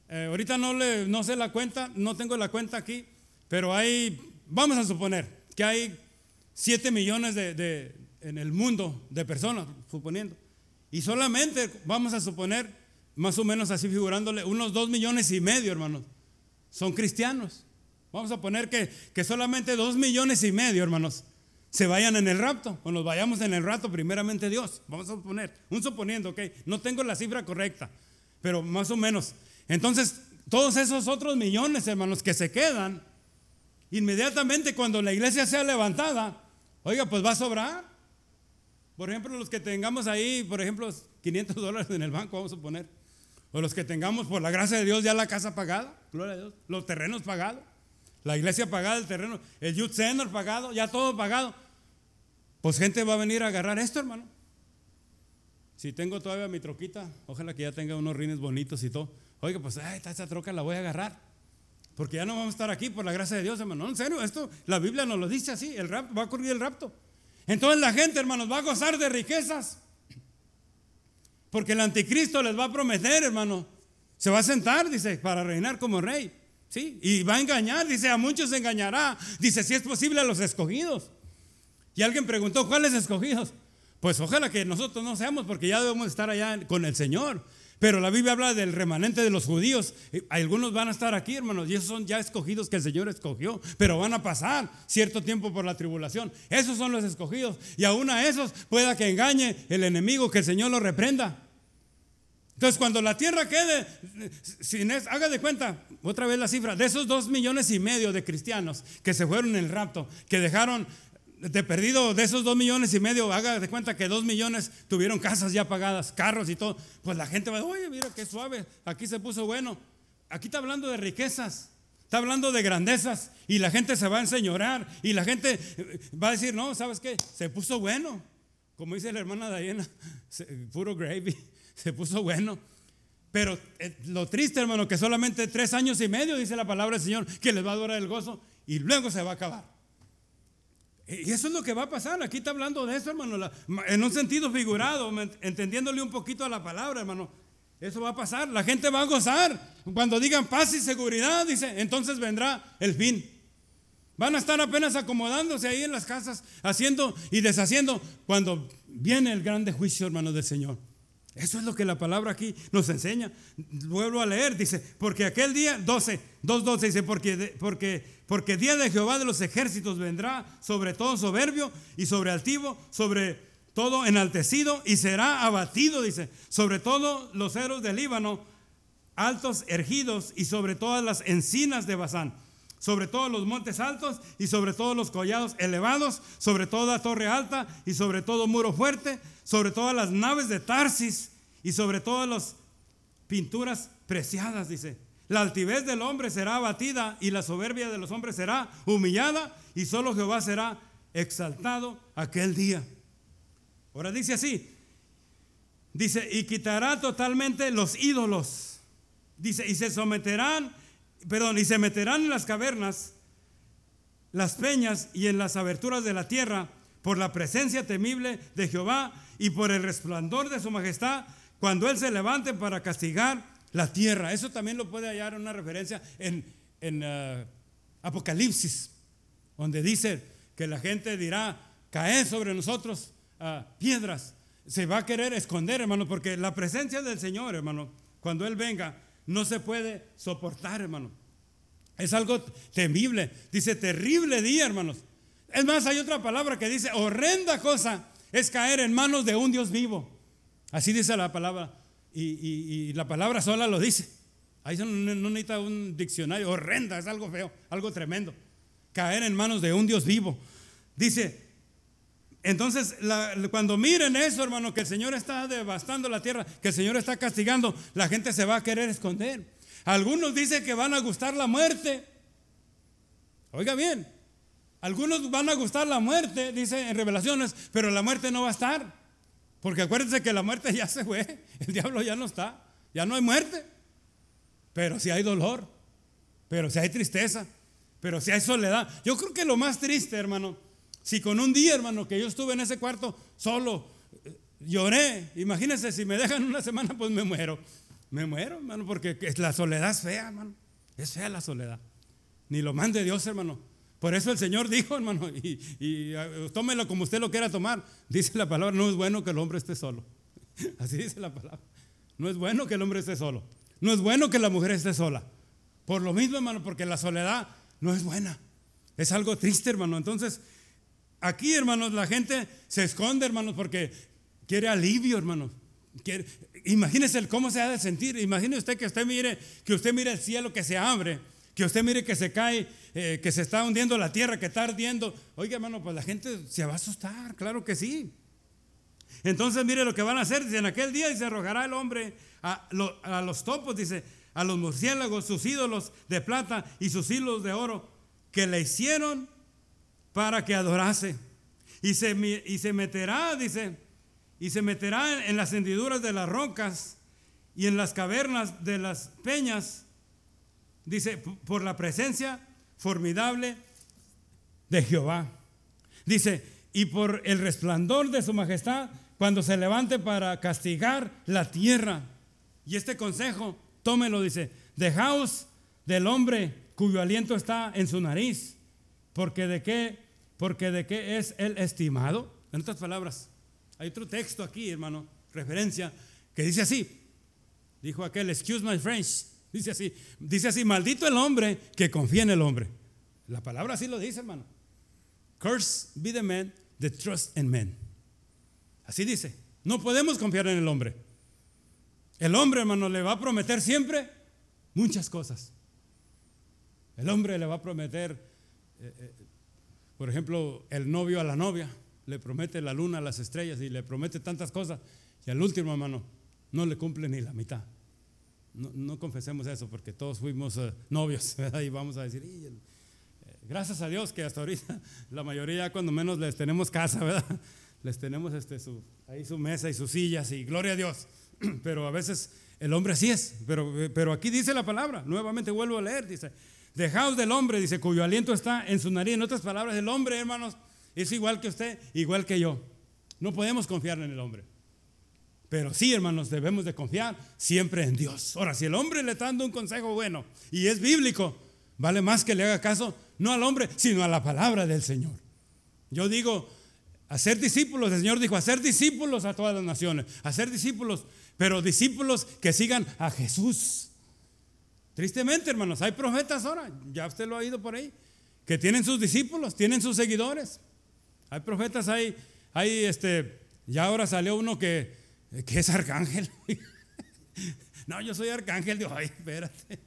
Eh, ahorita no, le, no sé la cuenta, no tengo la cuenta aquí, pero hay, vamos a suponer que hay 7 millones de, en el mundo de personas, suponiendo. Y solamente vamos a suponer, más o menos así figurándole, unos 2 millones y medio, hermanos, son cristianos. Vamos a poner que, que solamente 2 millones y medio, hermanos, se vayan en el rapto, o nos vayamos en el rapto, primeramente Dios. Vamos a suponer, un suponiendo, ok, no tengo la cifra correcta, pero más o menos. Entonces, todos esos otros millones, hermanos, que se quedan, inmediatamente cuando la iglesia sea levantada, oiga, pues va a sobrar. Por ejemplo, los que tengamos ahí, por ejemplo, 500 dólares en el banco, vamos a poner. O los que tengamos, por la gracia de Dios, ya la casa pagada, gloria a Dios, los terrenos pagados, la iglesia pagada, el terreno, el youth center pagado, ya todo pagado. Pues gente va a venir a agarrar esto, hermano. Si tengo todavía mi troquita, ojalá que ya tenga unos rines bonitos y todo. Oiga, pues esta troca la voy a agarrar. Porque ya no vamos a estar aquí por la gracia de Dios, hermano. No, en serio, esto, la Biblia nos lo dice así, el rap, va a ocurrir el rapto. Entonces la gente, hermanos, va a gozar de riquezas. Porque el anticristo les va a prometer, hermano. Se va a sentar, dice, para reinar como rey. ¿Sí? Y va a engañar, dice, a muchos engañará. Dice, si es posible a los escogidos. Y alguien preguntó, ¿cuáles escogidos? Pues ojalá que nosotros no seamos, porque ya debemos estar allá con el Señor. Pero la Biblia habla del remanente de los judíos. Algunos van a estar aquí, hermanos, y esos son ya escogidos que el Señor escogió, pero van a pasar cierto tiempo por la tribulación. Esos son los escogidos. Y aún a esos pueda que engañe el enemigo, que el Señor lo reprenda. Entonces, cuando la tierra quede, sin haga de cuenta, otra vez la cifra, de esos dos millones y medio de cristianos que se fueron en el rapto, que dejaron de perdido de esos dos millones y medio, haga de cuenta que dos millones tuvieron casas ya pagadas, carros y todo, pues la gente va, oye, mira qué suave, aquí se puso bueno. Aquí está hablando de riquezas, está hablando de grandezas y la gente se va a enseñorar y la gente eh, va a decir, no, ¿sabes qué? Se puso bueno. Como dice la hermana Diana, puro gravy, se puso bueno. Pero eh, lo triste, hermano, que solamente tres años y medio, dice la palabra del Señor, que les va a durar el gozo y luego se va a acabar. Y eso es lo que va a pasar. Aquí está hablando de eso, hermano. En un sentido figurado, entendiéndole un poquito a la palabra, hermano. Eso va a pasar. La gente va a gozar. Cuando digan paz y seguridad, dice, entonces vendrá el fin. Van a estar apenas acomodándose ahí en las casas, haciendo y deshaciendo, cuando viene el grande juicio, hermano del Señor. Eso es lo que la palabra aquí nos enseña. Vuelvo a leer, dice, porque aquel día, 12, 2.12, dice, porque, porque, porque día de Jehová de los ejércitos vendrá sobre todo soberbio y sobre altivo, sobre todo enaltecido y será abatido, dice, sobre todo los ceros del Líbano, altos ergidos y sobre todas las encinas de Bazán sobre todos los montes altos y sobre todos los collados elevados, sobre toda torre alta y sobre todo muro fuerte, sobre todas las naves de Tarsis y sobre todas las pinturas preciadas, dice. La altivez del hombre será abatida y la soberbia de los hombres será humillada y solo Jehová será exaltado aquel día. Ahora dice así, dice, y quitará totalmente los ídolos. Dice, y se someterán perdón, y se meterán en las cavernas, las peñas y en las aberturas de la tierra por la presencia temible de Jehová y por el resplandor de su majestad cuando Él se levante para castigar la tierra. Eso también lo puede hallar una referencia en, uh, Apocalipsis, donde dice que la gente dirá, cae sobre nosotros uh, piedras. Se va a querer esconder, hermano, porque la presencia del Señor, hermano, cuando Él venga, no se puede soportar, hermano. Es algo temible. Dice terrible día, hermanos. Es más, hay otra palabra que dice horrenda cosa es caer en manos de un Dios vivo. Así dice la palabra. Y, la palabra sola lo dice. Ahí no, no necesita un diccionario. Horrenda, es algo feo, algo tremendo. Caer en manos de un Dios vivo. Dice, entonces cuando miren eso, hermano, que el Señor está devastando la tierra, que el Señor está castigando, la gente se va a querer esconder. Algunos dicen que van a gustar la muerte. Oiga bien, algunos van a gustar la muerte, dice en Revelaciones, pero la muerte no va a estar. Porque acuérdense que la muerte ya se fue, el diablo ya no está, ya no hay muerte. Pero si hay dolor, pero si hay tristeza, pero si hay soledad. Yo creo que lo más triste, hermano, si con un día, hermano, que yo estuve en ese cuarto solo, eh, lloré, imagínense, si me dejan una semana, pues me muero. Me muero, hermano, porque la soledad es fea, hermano. Es fea la soledad. Ni lo mande Dios, hermano. Por eso el Señor dijo, hermano, y, y, uh, tómelo como usted lo quiera tomar. Dice la palabra, no es bueno que el hombre esté solo. Así dice la palabra. No es bueno que el hombre esté solo. No es bueno que la mujer esté sola. Por lo mismo, hermano, porque la soledad no es buena. Es algo triste, hermano. Entonces, aquí, hermanos, la gente se esconde, hermanos, porque quiere alivio, hermano. imagínese el cómo se ha de sentir. Imagine usted que usted mire, que usted mire el cielo que se abre que usted mire que se cae, eh, que se está hundiendo la tierra, que está ardiendo. Oiga, hermano, pues la gente se va a asustar, claro que sí. Entonces, mire lo que van a hacer. Dice, en aquel día se arrojará el hombre a, a los topos, dice, a los murciélagos, sus ídolos de plata y sus hilos de oro, que le hicieron para que adorase. Y se, y se meterá, dice, y se meterá en las hendiduras de las rocas y en las cavernas de las peñas Dice, por la presencia formidable de Jehová. Dice, y por el resplandor de su majestad cuando se levante para castigar la tierra. Y este consejo, tómelo, dice, dejaos del hombre cuyo aliento está en su nariz, porque de qué, porque de qué es el estimado. En otras palabras, hay otro texto aquí, hermano, referencia, que dice así, dijo aquel, excuse my French, Dice así, dice así, maldito el hombre que confía en el hombre. La palabra así lo dice, hermano. Curse be the man that trust in men. Así dice. No podemos confiar en el hombre. El hombre, hermano, le va a prometer siempre muchas cosas. El hombre le va a prometer, eh, eh, por ejemplo, el novio a la novia, le promete la luna a las estrellas y le promete tantas cosas. Y al último, hermano, no le cumple ni la mitad. No, confesemos eso porque todos fuimos eh, novios, Y vamos a decir, gracias a Dios que hasta ahorita la mayoría cuando menos les tenemos casa, ¿verdad? Les tenemos este, su, ahí su mesa y sus sillas y gloria a Dios. Pero a veces el hombre así es. Pero, pero aquí dice la palabra, nuevamente vuelvo a leer, dice, dejaos del hombre, dice, cuyo aliento está en su nariz. En otras palabras, el hombre, hermanos, es igual que usted, igual que yo. No podemos confiar en el hombre. Pero sí, hermanos, debemos de confiar siempre en Dios. Ahora, si el hombre le está dando un consejo bueno y es bíblico, vale más que le haga caso no al hombre, sino a la palabra del Señor. Yo digo, hacer discípulos, el Señor dijo, hacer discípulos a todas las naciones, hacer discípulos, pero discípulos que sigan a Jesús. Tristemente, hermanos, hay profetas ahora, ya usted lo ha oído por ahí, que tienen sus discípulos, tienen sus seguidores. Hay profetas ahí, hay este, ya ahora salió uno que ¿Qué es arcángel? No, yo soy arcángel. Digo, ay, espérate.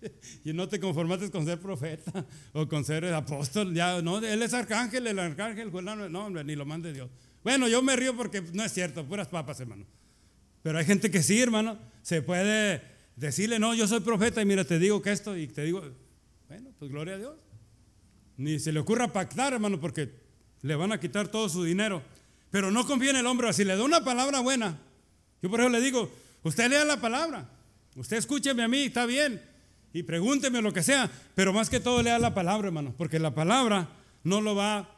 Y no te conformaste con ser profeta o con ser apóstol. Ya, no, él es arcángel, el arcángel. No, ni lo mande Dios. Bueno, yo me río porque no es cierto, puras papas, hermano. Pero hay gente que sí, hermano. Se puede decirle, no, yo soy profeta y mira, te digo que esto y te digo, bueno, pues gloria a Dios. Ni se le ocurra pactar, hermano, porque le van a quitar todo su dinero. Pero no confía en el hombre. Si le da una palabra buena, yo por eso le digo, usted lea la palabra, usted escúcheme a mí, está bien, y pregúnteme lo que sea, pero más que todo lea la palabra, hermano, porque la palabra no lo va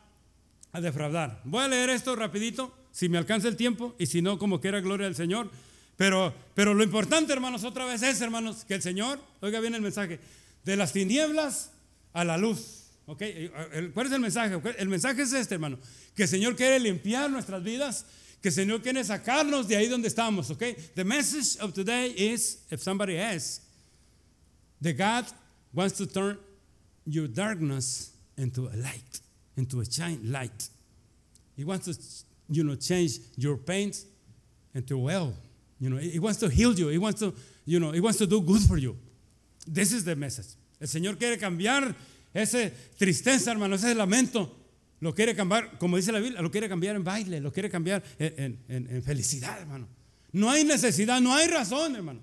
a defraudar. Voy a leer esto rapidito, si me alcanza el tiempo, y si no, como quiera, gloria al Señor. Pero, pero lo importante, hermanos, otra vez es, hermanos, que el Señor, oiga bien el mensaje, de las tinieblas a la luz. ¿Cuál es el mensaje? El mensaje es este, hermano, que el Señor quiere limpiar nuestras vidas que el Señor quiere sacarnos de ahí donde estamos, okay? The message of today is, if somebody asks, the God wants to turn your darkness into a light, into a shine light. He wants to, you know, change your pain into well. You know, he wants to heal you. He wants to, you know, he wants to do good for you. This is the message. El Señor quiere cambiar esa tristeza, hermano, ese lamento Lo quiere cambiar, como dice la Biblia, lo quiere cambiar en baile, lo quiere cambiar en, felicidad, hermano. No hay necesidad, no hay razón, hermano.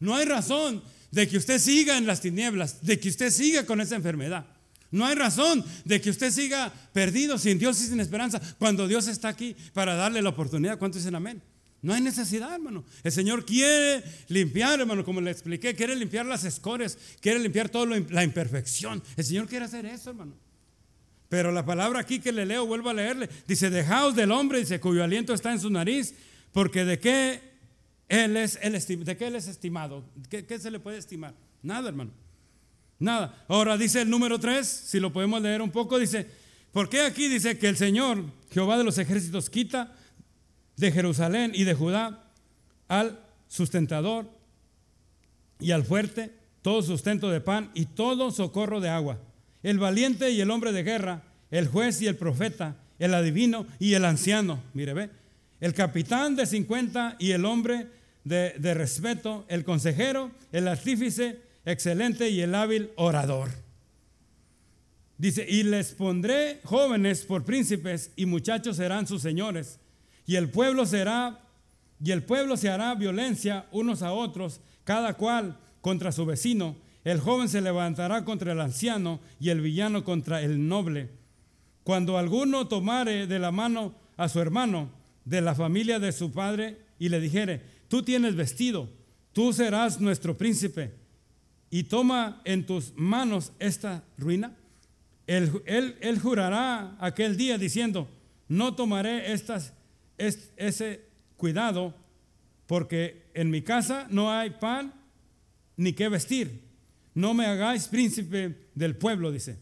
No hay razón de que usted siga en las tinieblas, de que usted siga con esa enfermedad. No hay razón de que usted siga perdido sin Dios y sin esperanza cuando Dios está aquí para darle la oportunidad. ¿Cuántos dicen amén? No hay necesidad, hermano. El Señor quiere limpiar, hermano, como le expliqué, quiere limpiar las escorias, quiere limpiar toda la imperfección. El Señor quiere hacer eso, hermano. Pero la palabra aquí que le leo, vuelvo a leerle, dice, dejaos del hombre, dice, cuyo aliento está en su nariz, porque de qué él es, de qué él es estimado, ¿Qué, ¿qué se le puede estimar? Nada, hermano. Nada. Ahora dice el número 3, si lo podemos leer un poco, dice, ¿por qué aquí dice que el Señor, Jehová de los ejércitos, quita de Jerusalén y de Judá al sustentador y al fuerte todo sustento de pan y todo socorro de agua? El valiente y el hombre de guerra, el juez y el profeta, el adivino y el anciano, mire, ve, el capitán de 50 y el hombre de, de respeto, el consejero, el artífice, excelente y el hábil orador. Dice, y les pondré jóvenes por príncipes y muchachos serán sus señores. Y el pueblo será, y el pueblo se hará violencia unos a otros, cada cual contra su vecino. El joven se levantará contra el anciano y el villano contra el noble. Cuando alguno tomare de la mano a su hermano de la familia de su padre y le dijere, tú tienes vestido, tú serás nuestro príncipe y toma en tus manos esta ruina, él, él, jurará aquel día diciendo, no tomaré estas, ese cuidado porque en mi casa no hay pan ni qué vestir. No me hagáis príncipe del pueblo, dice.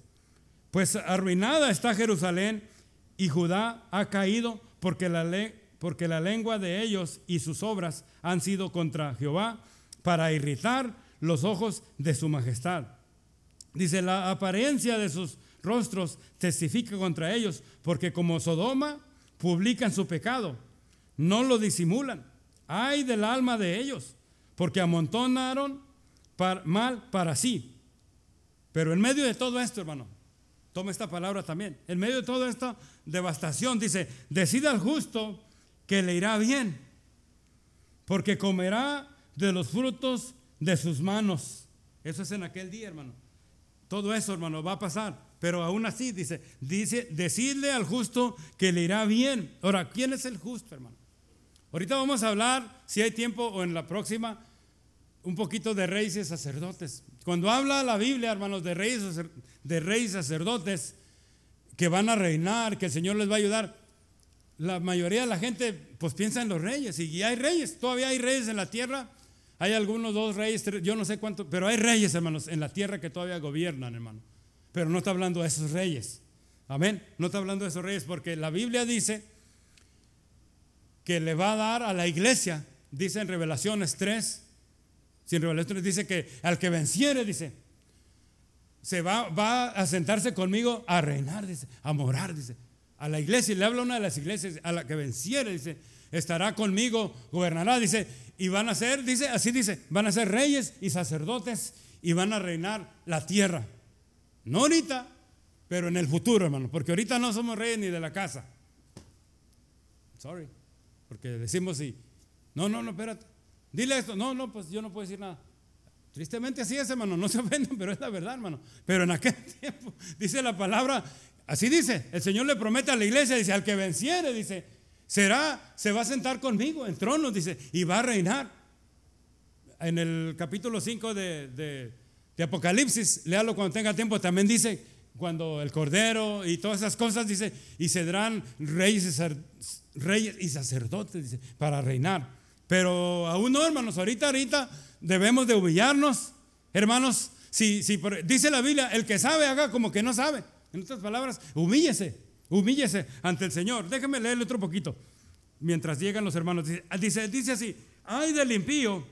Pues arruinada está Jerusalén y Judá ha caído porque la, porque la lengua de ellos y sus obras han sido contra Jehová para irritar los ojos de su majestad. Dice, la apariencia de sus rostros testifica contra ellos, porque como Sodoma publican su pecado, no lo disimulan. Ay del alma de ellos, porque amontonaron mal para sí. Pero en medio de todo esto, hermano, toma esta palabra también, en medio de toda esta devastación, dice, decida al justo que le irá bien, porque comerá de los frutos de sus manos. Eso es en aquel día, hermano. Todo eso, hermano, va a pasar. Pero aún así, dice, dice, decirle al justo que le irá bien. Ahora, ¿quién es el justo, hermano? Ahorita vamos a hablar, si hay tiempo o en la próxima, un poquito de reyes y sacerdotes. Cuando habla la Biblia, hermanos, de reyes, de reyes y sacerdotes que van a reinar, que el Señor les va a ayudar, la mayoría de la gente pues piensa en los reyes y hay reyes, todavía hay reyes en la tierra hay algunos dos reyes, yo no sé cuántos, pero hay reyes, hermanos, en la tierra que todavía gobiernan, hermano. Pero no está hablando de esos reyes. Amén. No está hablando de esos reyes porque la Biblia dice que le va a dar a la iglesia, dice en Revelaciones 3, si en Revelaciones dice que al que venciere, dice, se va, va a sentarse conmigo a reinar, dice, a morar, dice. A la iglesia, le habla una de las iglesias, a la que venciere, dice, estará conmigo, gobernará, dice, y van a ser, dice, así dice, van a ser reyes y sacerdotes y van a reinar la tierra. No ahorita, pero en el futuro, hermano, porque ahorita no somos reyes ni de la casa. Sorry, porque decimos sí. No, no, no, espérate. Dile esto. No, no, pues yo no puedo decir nada. Tristemente así es, hermano, no se ofenden, pero es la verdad, hermano. Pero en aquel tiempo, dice la palabra, así dice, el Señor le promete a la iglesia, dice, al que venciere, dice, será, se va a sentar conmigo en trono, dice, y va a reinar. En el capítulo 5 de, de, Apocalipsis, léalo cuando tenga tiempo, también dice, cuando el Cordero y todas esas cosas, dice, y se darán reyes, reyes y sacerdotes, dice, para reinar. Pero aún no, hermanos, ahorita, ahorita debemos de humillarnos, hermanos. Si, si dice la Biblia, el que sabe haga como que no sabe. En otras palabras, humíllese. Humíllese ante el Señor. Déjeme leerle otro poquito. Mientras llegan los hermanos. Dice, dice, así, ay del impío,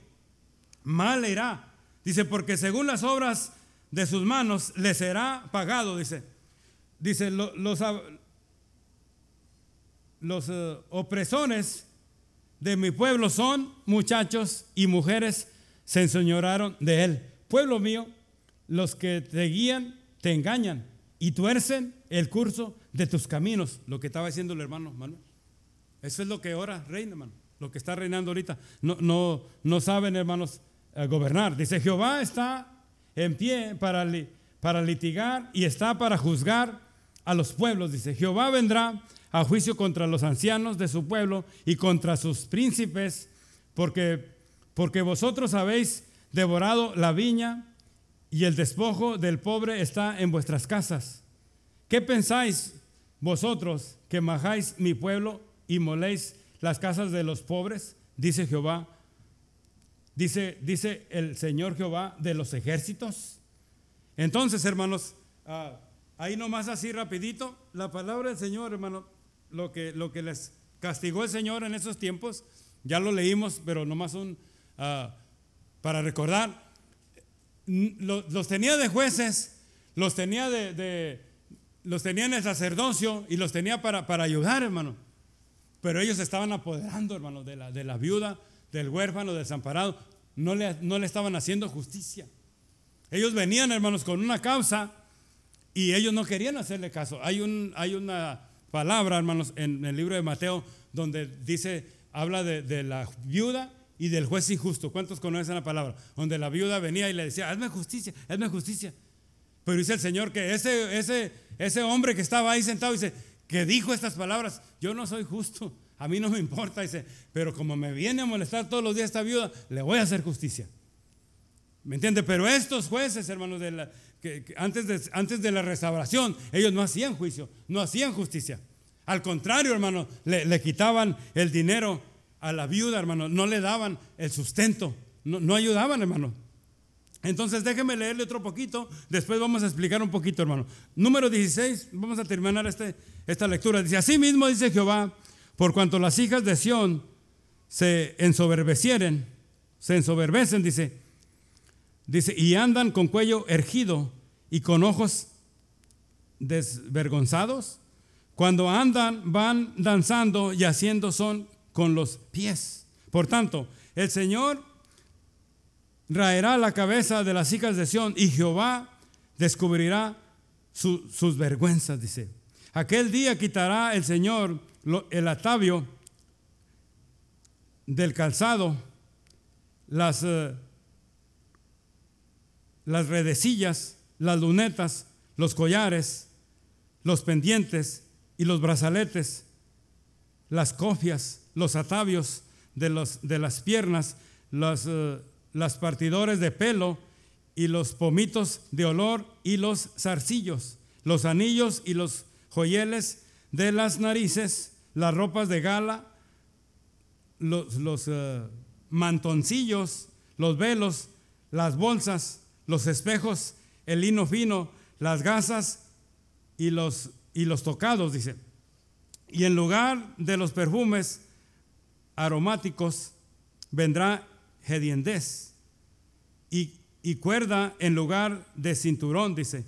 mal irá. Dice, porque según las obras de sus manos le será pagado, dice. Dice, los, los eh, opresores de mi pueblo son muchachos y mujeres se enseñoraron de él. Pueblo mío, los que te guían te engañan y tuercen el curso de tus caminos. Lo que estaba diciendo el hermano Manuel. Eso es lo que ahora reina, hermano. Lo que está reinando ahorita. No, no, no saben, hermanos, gobernar. Dice, Jehová está en pie para, para litigar y está para juzgar a los pueblos. Dice, Jehová vendrá a juicio contra los ancianos de su pueblo y contra sus príncipes, porque, porque vosotros habéis devorado la viña y el despojo del pobre está en vuestras casas. ¿Qué pensáis vosotros que majáis mi pueblo y moléis las casas de los pobres? Dice Jehová. Dice, dice el Señor Jehová de los ejércitos. Entonces, hermanos, ah, ahí nomás así rapidito, la palabra del Señor, hermano, lo que, lo que les castigó el Señor en esos tiempos, ya lo leímos, pero nomás un, ah, para recordar, los, tenía de jueces, los tenía de, los tenía en el sacerdocio y los tenía para, para ayudar, hermano. Pero ellos estaban apoderando, hermano, de la, de la viuda, del huérfano, desamparado. No le, no le estaban haciendo justicia. Ellos venían, hermanos, con una causa y ellos no querían hacerle caso. Hay, un, hay una palabra, hermanos, en el libro de Mateo donde dice, habla de, de la viuda y del juez injusto. ¿Cuántos conocen la palabra? Donde la viuda venía y le decía, hazme justicia, hazme justicia. Pero dice el Señor que ese, ese, ese hombre que estaba ahí sentado, dice, que dijo estas palabras, yo no soy justo, a mí no me importa, dice, pero como me viene a molestar todos los días esta viuda, le voy a hacer justicia. ¿Me entiende? Pero estos jueces, hermanos, de la, que, antes, de, antes de la restauración, ellos no hacían juicio, no hacían justicia. Al contrario, hermano, le, quitaban el dinero a la viuda, hermano, no le daban el sustento, no, ayudaban, hermano. Entonces déjeme leerle otro poquito, después vamos a explicar un poquito, hermano. Número 16, vamos a terminar este, esta lectura. Dice, así mismo dice Jehová, por cuanto las hijas de Sión se ensoberbecieren, se ensoberbecen, dice, dice, y andan con cuello ergido y con ojos desvergonzados, cuando andan, van danzando y haciendo son con los pies. Por tanto, el Señor raerá la cabeza de las hijas de Sión y Jehová descubrirá sus vergüenzas, dice. Aquel día quitará el Señor el atavio del calzado, las, eh, las redecillas, las lunetas, los collares, los pendientes y los brazaletes, las cofias, los atavios de, los, de las piernas, los, eh, las partidores de pelo y los pomitos de olor y los zarcillos, los anillos y los joyeles de las narices, las ropas de gala, los, eh, mantoncillos, los velos, las bolsas, los espejos, el lino fino, las gasas y los, y los tocados, dice. Y en lugar de los perfumes, aromáticos, vendrá hediendez y, y cuerda en lugar de cinturón, dice,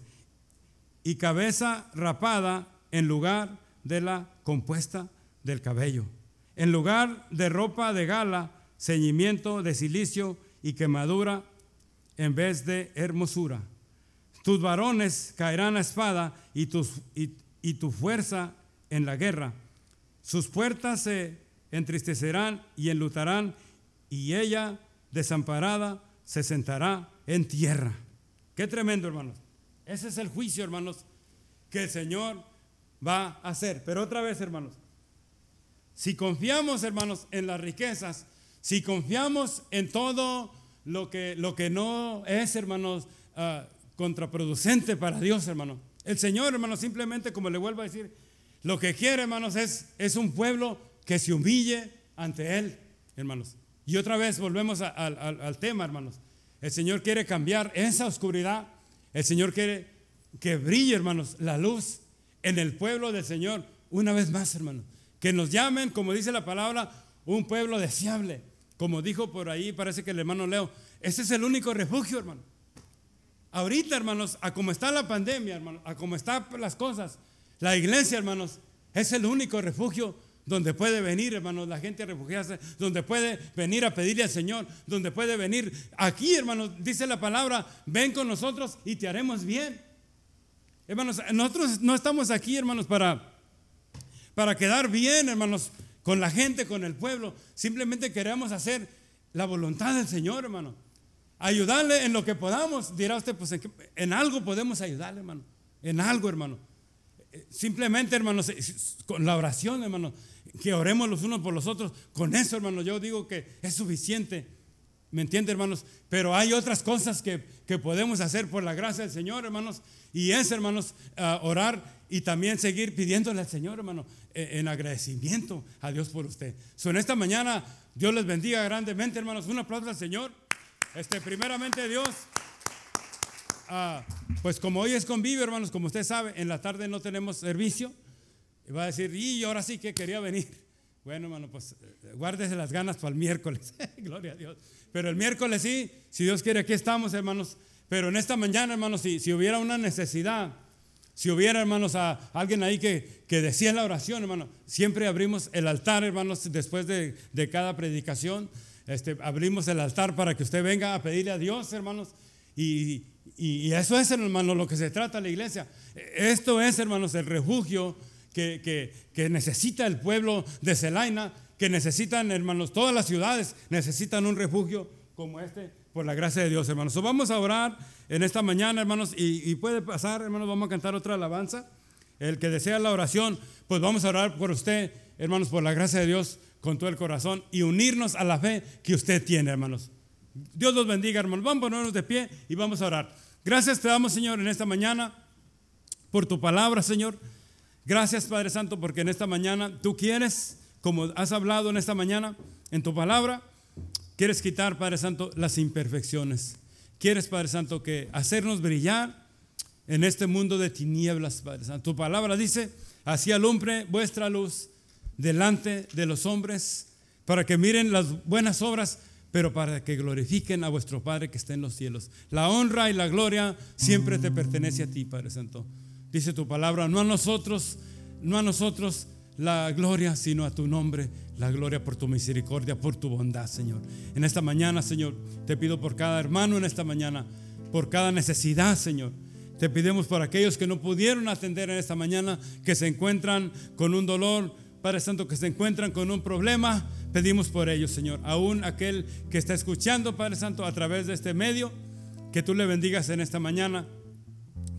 y cabeza rapada en lugar de la compuesta del cabello. En lugar de ropa de gala, ceñimiento de silicio y quemadura en vez de hermosura. Tus varones caerán a espada y, tus, y, tu fuerza en la guerra. Sus puertas se entristecerán y enlutarán, y ella, desamparada, se sentará en tierra. Qué tremendo, hermanos. Ese es el juicio, hermanos, que el Señor va a hacer. Pero otra vez, hermanos, si confiamos, hermanos, en las riquezas, si confiamos en todo lo que, lo que no es, hermanos, ah, contraproducente para Dios, hermano. El Señor, hermanos, simplemente, como le vuelvo a decir, lo que quiere, hermanos, es, es un pueblo que se humille ante Él, hermanos. Y otra vez volvemos al tema, hermanos. El Señor quiere cambiar esa oscuridad. El Señor quiere que brille, hermanos, la luz en el pueblo del Señor. Una vez más, hermanos. Que nos llamen, como dice la palabra, un pueblo deseable. Como dijo por ahí, parece que el hermano Leo, ese es el único refugio, hermano. Ahorita, hermanos, a como está la pandemia, hermano, a como están las cosas, la iglesia, hermanos, es el único refugio donde puede venir, hermanos, la gente a refugiarse, donde puede venir a pedirle al Señor, donde puede venir aquí, hermanos, dice la palabra, ven con nosotros y te haremos bien. Hermanos, nosotros no estamos aquí, hermanos, para, para quedar bien, hermanos, con la gente, con el pueblo. Simplemente queremos hacer la voluntad del Señor, hermano. Ayudarle en lo que podamos. Dirá usted, pues en, algo podemos ayudarle, hermano. En algo, hermano. Simplemente, hermanos, con la oración, hermano, que oremos los unos por los otros. Con eso, hermano, yo digo que es suficiente. ¿Me entiende, hermanos? Pero hay otras cosas que, podemos hacer por la gracia del Señor, hermanos. Y es, hermanos, orar y también seguir pidiéndole al Señor, hermano, e, en agradecimiento a Dios por usted. So, en esta mañana, Dios les bendiga grandemente, hermanos. Un aplauso al Señor. Este, primeramente, Dios. Ah, pues como hoy es convivio, hermanos, como usted sabe, en la tarde no tenemos servicio. Y va a decir, y ahora sí que quería venir. Bueno, hermano, pues eh, guárdese las ganas para el miércoles. Gloria a Dios. Pero el miércoles sí, si Dios quiere, aquí estamos, hermanos. Pero en esta mañana, hermanos, si, si hubiera una necesidad, si hubiera, hermanos, a alguien ahí que, que decía la oración, hermano, siempre abrimos el altar, hermanos, después de, de cada predicación. Este, abrimos el altar para que usted venga a pedirle a Dios, hermanos. Y, y, eso es, hermano, lo que se trata la iglesia. Esto es, hermanos, el refugio que, que, necesita el pueblo de Celaina, que necesitan, hermanos, todas las ciudades necesitan un refugio como este, por la gracia de Dios, hermanos. vamos a orar en esta mañana, hermanos, y, y puede pasar, hermanos, vamos a cantar otra alabanza. El que desea la oración, pues vamos a orar por usted, hermanos, por la gracia de Dios, con todo el corazón y unirnos a la fe que usted tiene, hermanos. Dios los bendiga, hermanos. Vamos a ponernos de pie y vamos a orar. Gracias te damos, Señor, en esta mañana por tu palabra, Señor. Gracias, Padre Santo, porque en esta mañana tú quieres, como has hablado en esta mañana, en tu palabra, quieres quitar, Padre Santo, las imperfecciones. Quieres, Padre Santo, que hacernos brillar en este mundo de tinieblas, Padre Santo. Tu palabra dice, así alumbre vuestra luz delante de los hombres, para que miren las buenas obras pero para que glorifiquen a vuestro Padre que está en los cielos. La honra y la gloria siempre te pertenece a ti, Padre Santo. Dice tu palabra, no a nosotros, no a nosotros la gloria, sino a tu nombre, la gloria por tu misericordia, por tu bondad, Señor. En esta mañana, Señor, te pido por cada hermano en esta mañana, por cada necesidad, Señor. Te pedimos por aquellos que no pudieron atender en esta mañana, que se encuentran con un dolor, Padre Santo, que se encuentran con un problema, pedimos por ellos, Señor. Aún aquel que está escuchando, Padre Santo, a través de este medio, que tú le bendigas en esta mañana.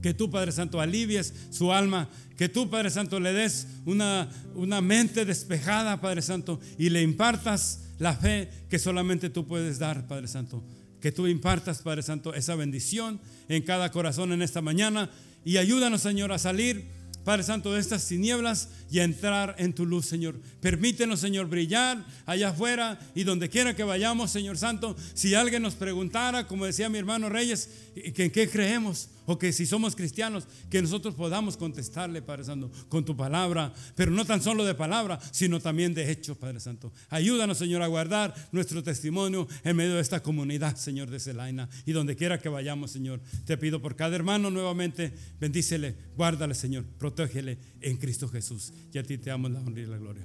Que tú, Padre Santo, alivies su alma. Que tú, Padre Santo, le des una, una mente despejada, Padre Santo, y le impartas la fe que solamente tú puedes dar, Padre Santo. Que tú impartas, Padre Santo, esa bendición en cada corazón en esta mañana. Y ayúdanos, Señor, a salir Padre Santo, de estas tinieblas y entrar en tu luz, Señor. Permítenos, Señor, brillar allá afuera y donde quiera que vayamos, Señor Santo. Si alguien nos preguntara, como decía mi hermano Reyes, ¿en qué creemos? o que si somos cristianos, que nosotros podamos contestarle, Padre Santo, con tu palabra, pero no tan solo de palabra, sino también de hechos, Padre Santo. Ayúdanos, Señor, a guardar nuestro testimonio en medio de esta comunidad, Señor, de Celaina, y donde quiera que vayamos, Señor. Te pido por cada hermano nuevamente, bendícele, guárdale, Señor, protégele en Cristo Jesús. Y a ti te amo la honra y la gloria.